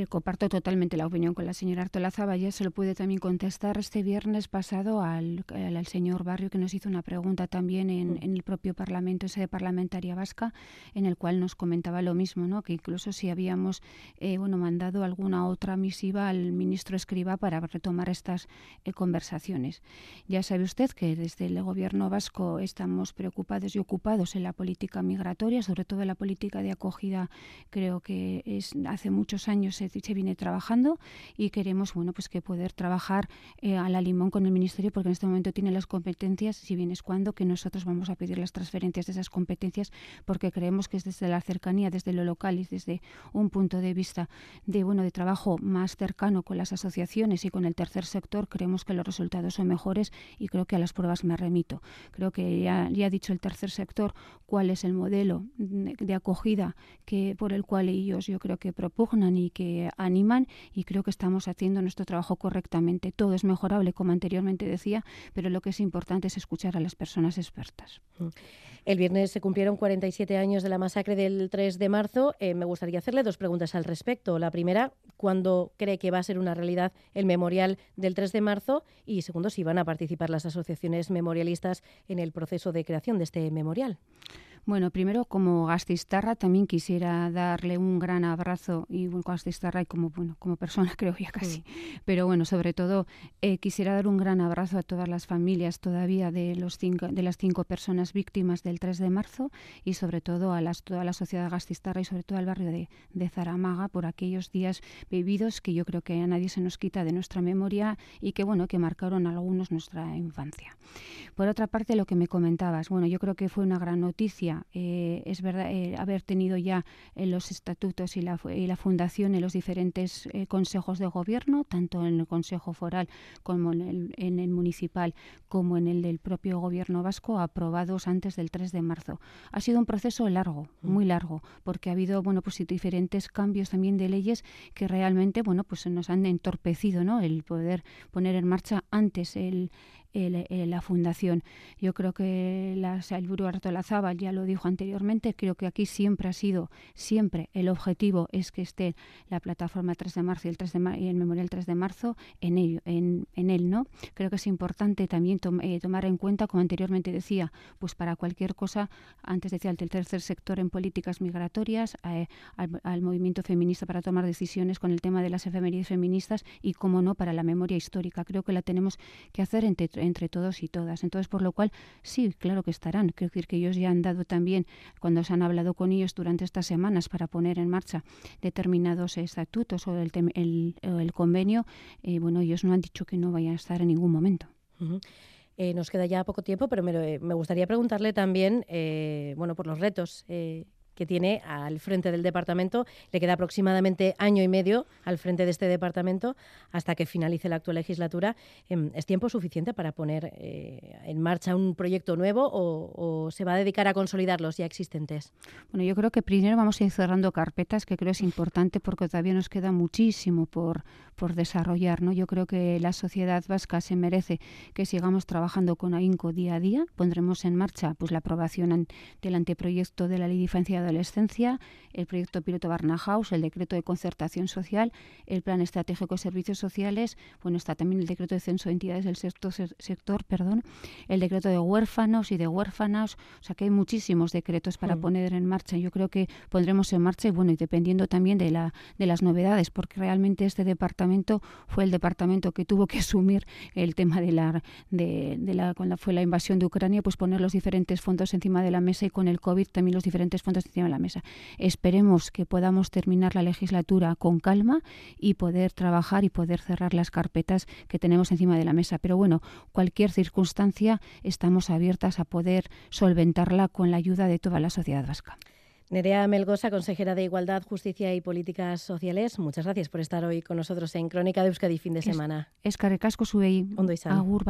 Eh, comparto totalmente la opinión con la señora Artola Ya Se lo puede también contestar este viernes pasado al, al, señor Barrio, que nos hizo una pregunta también en, mm. en, el propio Parlamento, sede parlamentaria vasca, en el cual nos comentaba lo mismo, ¿no? que incluso si habíamos eh, bueno, mandado alguna otra misiva al ministro Escriba para retomar estas eh, conversaciones. Ya sabe usted que desde el Gobierno vasco estamos preocupados y ocupados en la política migratoria, sobre todo en la política de acogida. Creo que es hace muchos años se, viene trabajando y queremos bueno pues que poder trabajar eh, a la limón con el ministerio porque en este momento tiene las competencias si bien es cuando que nosotros vamos a pedir las transferencias de esas competencias porque creemos que es desde la cercanía desde lo local y desde un punto de vista de bueno de trabajo más cercano con las asociaciones y con el tercer sector creemos que los resultados son mejores y creo que a las pruebas me remito. Creo que ya, ya ha dicho el tercer sector cuál es el modelo de acogida que por el cual ellos yo creo que propugnan y que animan y creo que estamos haciendo nuestro trabajo correctamente. Todo es mejorable, como anteriormente decía, pero lo que es importante es escuchar a las personas expertas. El viernes se cumplieron 47 años de la masacre del 3 de marzo. Eh, me gustaría hacerle dos preguntas al respecto. La primera, ¿cuándo cree que va a ser una realidad el memorial del 3 de marzo? Y segundo, si van a participar las asociaciones memorialistas en el proceso de creación de este memorial. Bueno, primero como Gastistarra también quisiera darle un gran abrazo y bueno, Gastistarra y como bueno como persona creo ya casi, pero bueno sobre todo eh, quisiera dar un gran abrazo a todas las familias todavía de los cinco, de las cinco personas víctimas del 3 de marzo y sobre todo a las, toda la sociedad Gastistarra y sobre todo al barrio de, de Zaramaga por aquellos días vividos que yo creo que a nadie se nos quita de nuestra memoria y que bueno que marcaron algunos nuestra infancia. Por otra parte lo que me comentabas, bueno yo creo que fue una gran noticia eh, es verdad eh, haber tenido ya eh, los estatutos y la, fundación en los diferentes consejos de gobierno, tanto en el Consejo Foral como en el, en el, municipal, como en el del propio gobierno vasco, aprobados antes del 3 de marzo. Ha sido un proceso largo, mm. muy largo, porque ha habido bueno, pues, diferentes cambios también de leyes que realmente bueno, pues, nos han entorpecido ¿no? el poder poner en marcha antes el, eh, la fundación. Yo creo que la, el Buru Artolazábal ya lo dijo anteriormente, creo que aquí siempre ha sido, siempre el objetivo es que esté la plataforma 3 de marzo y el, 3 de y el memorial 3 de marzo en, ello, en, en él. ¿no? Creo que es importante también eh, tomar en cuenta, como anteriormente decía, pues para cualquier cosa, antes decía el tercer sector en políticas migratorias, eh, al, movimiento feminista para tomar decisiones con el tema de las efemérides feministas y, como no, para la memoria histórica. Creo que la tenemos que hacer entre entre todos y todas. Entonces, por lo cual, sí, claro que estarán. Quiero decir que ellos ya han dado también, cuando se han hablado con ellos durante estas semanas para poner en marcha determinados estatutos o el, el, convenio, eh, bueno, ellos no han dicho que no vayan a estar en ningún momento. Eh, nos queda ya poco tiempo, pero me, me gustaría preguntarle también, eh, bueno, por los retos que tiene al frente del departamento. Le queda aproximadamente año y medio al frente de este departamento hasta que finalice la actual legislatura. Em, ¿Es tiempo suficiente para poner eh, en marcha un proyecto nuevo o, se va a dedicar a consolidar los ya existentes? Bueno, yo creo que primero vamos a ir cerrando carpetas, que creo es importante porque todavía nos queda muchísimo por, por desarrollar. ¿no? Yo creo que la sociedad vasca se merece que sigamos trabajando con ahínco día a día. Pondremos en marcha pues, la aprobación del anteproyecto de la Ley Infancia adolescencia, el proyecto piloto Barnahaus, el decreto de concertación social, el plan estratégico de servicios sociales, bueno, está también el decreto de censo de entidades del sector, sector perdón, el decreto de huérfanos y de huérfanas, o sea que hay muchísimos decretos para mm. poner en marcha. Yo creo que pondremos en marcha y bueno, y dependiendo también de, la, de las novedades, porque realmente este departamento fue el departamento que tuvo que asumir el tema de la, de, de la cuando fue la invasión de Ucrania, pues poner los diferentes fondos encima de la mesa y con el COVID también los diferentes fondos encima de la mesa. Esperemos que podamos terminar la legislatura con calma y poder trabajar y poder cerrar las carpetas que tenemos encima de la mesa. Pero bueno, cualquier circunstancia estamos abiertas a poder solventarla con la ayuda de toda la sociedad vasca. Nerea Melgosa, consejera de Igualdad, Justicia y Políticas Sociales, muchas gracias por estar hoy con nosotros en Crónica de Euskadi fin de semana. Es, es subei. Ondo Agur.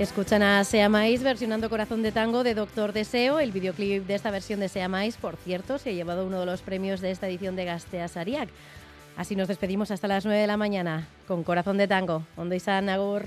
Escuchan a Seamais versionando Corazón de Tango de Doctor Deseo. El videoclip de esta versión de Seamais, por cierto, se ha llevado uno de los premios de esta edición de Gasteas Ariak. Así nos despedimos hasta las 9 de la mañana con Corazón de Tango. Ondo Izan, Agur.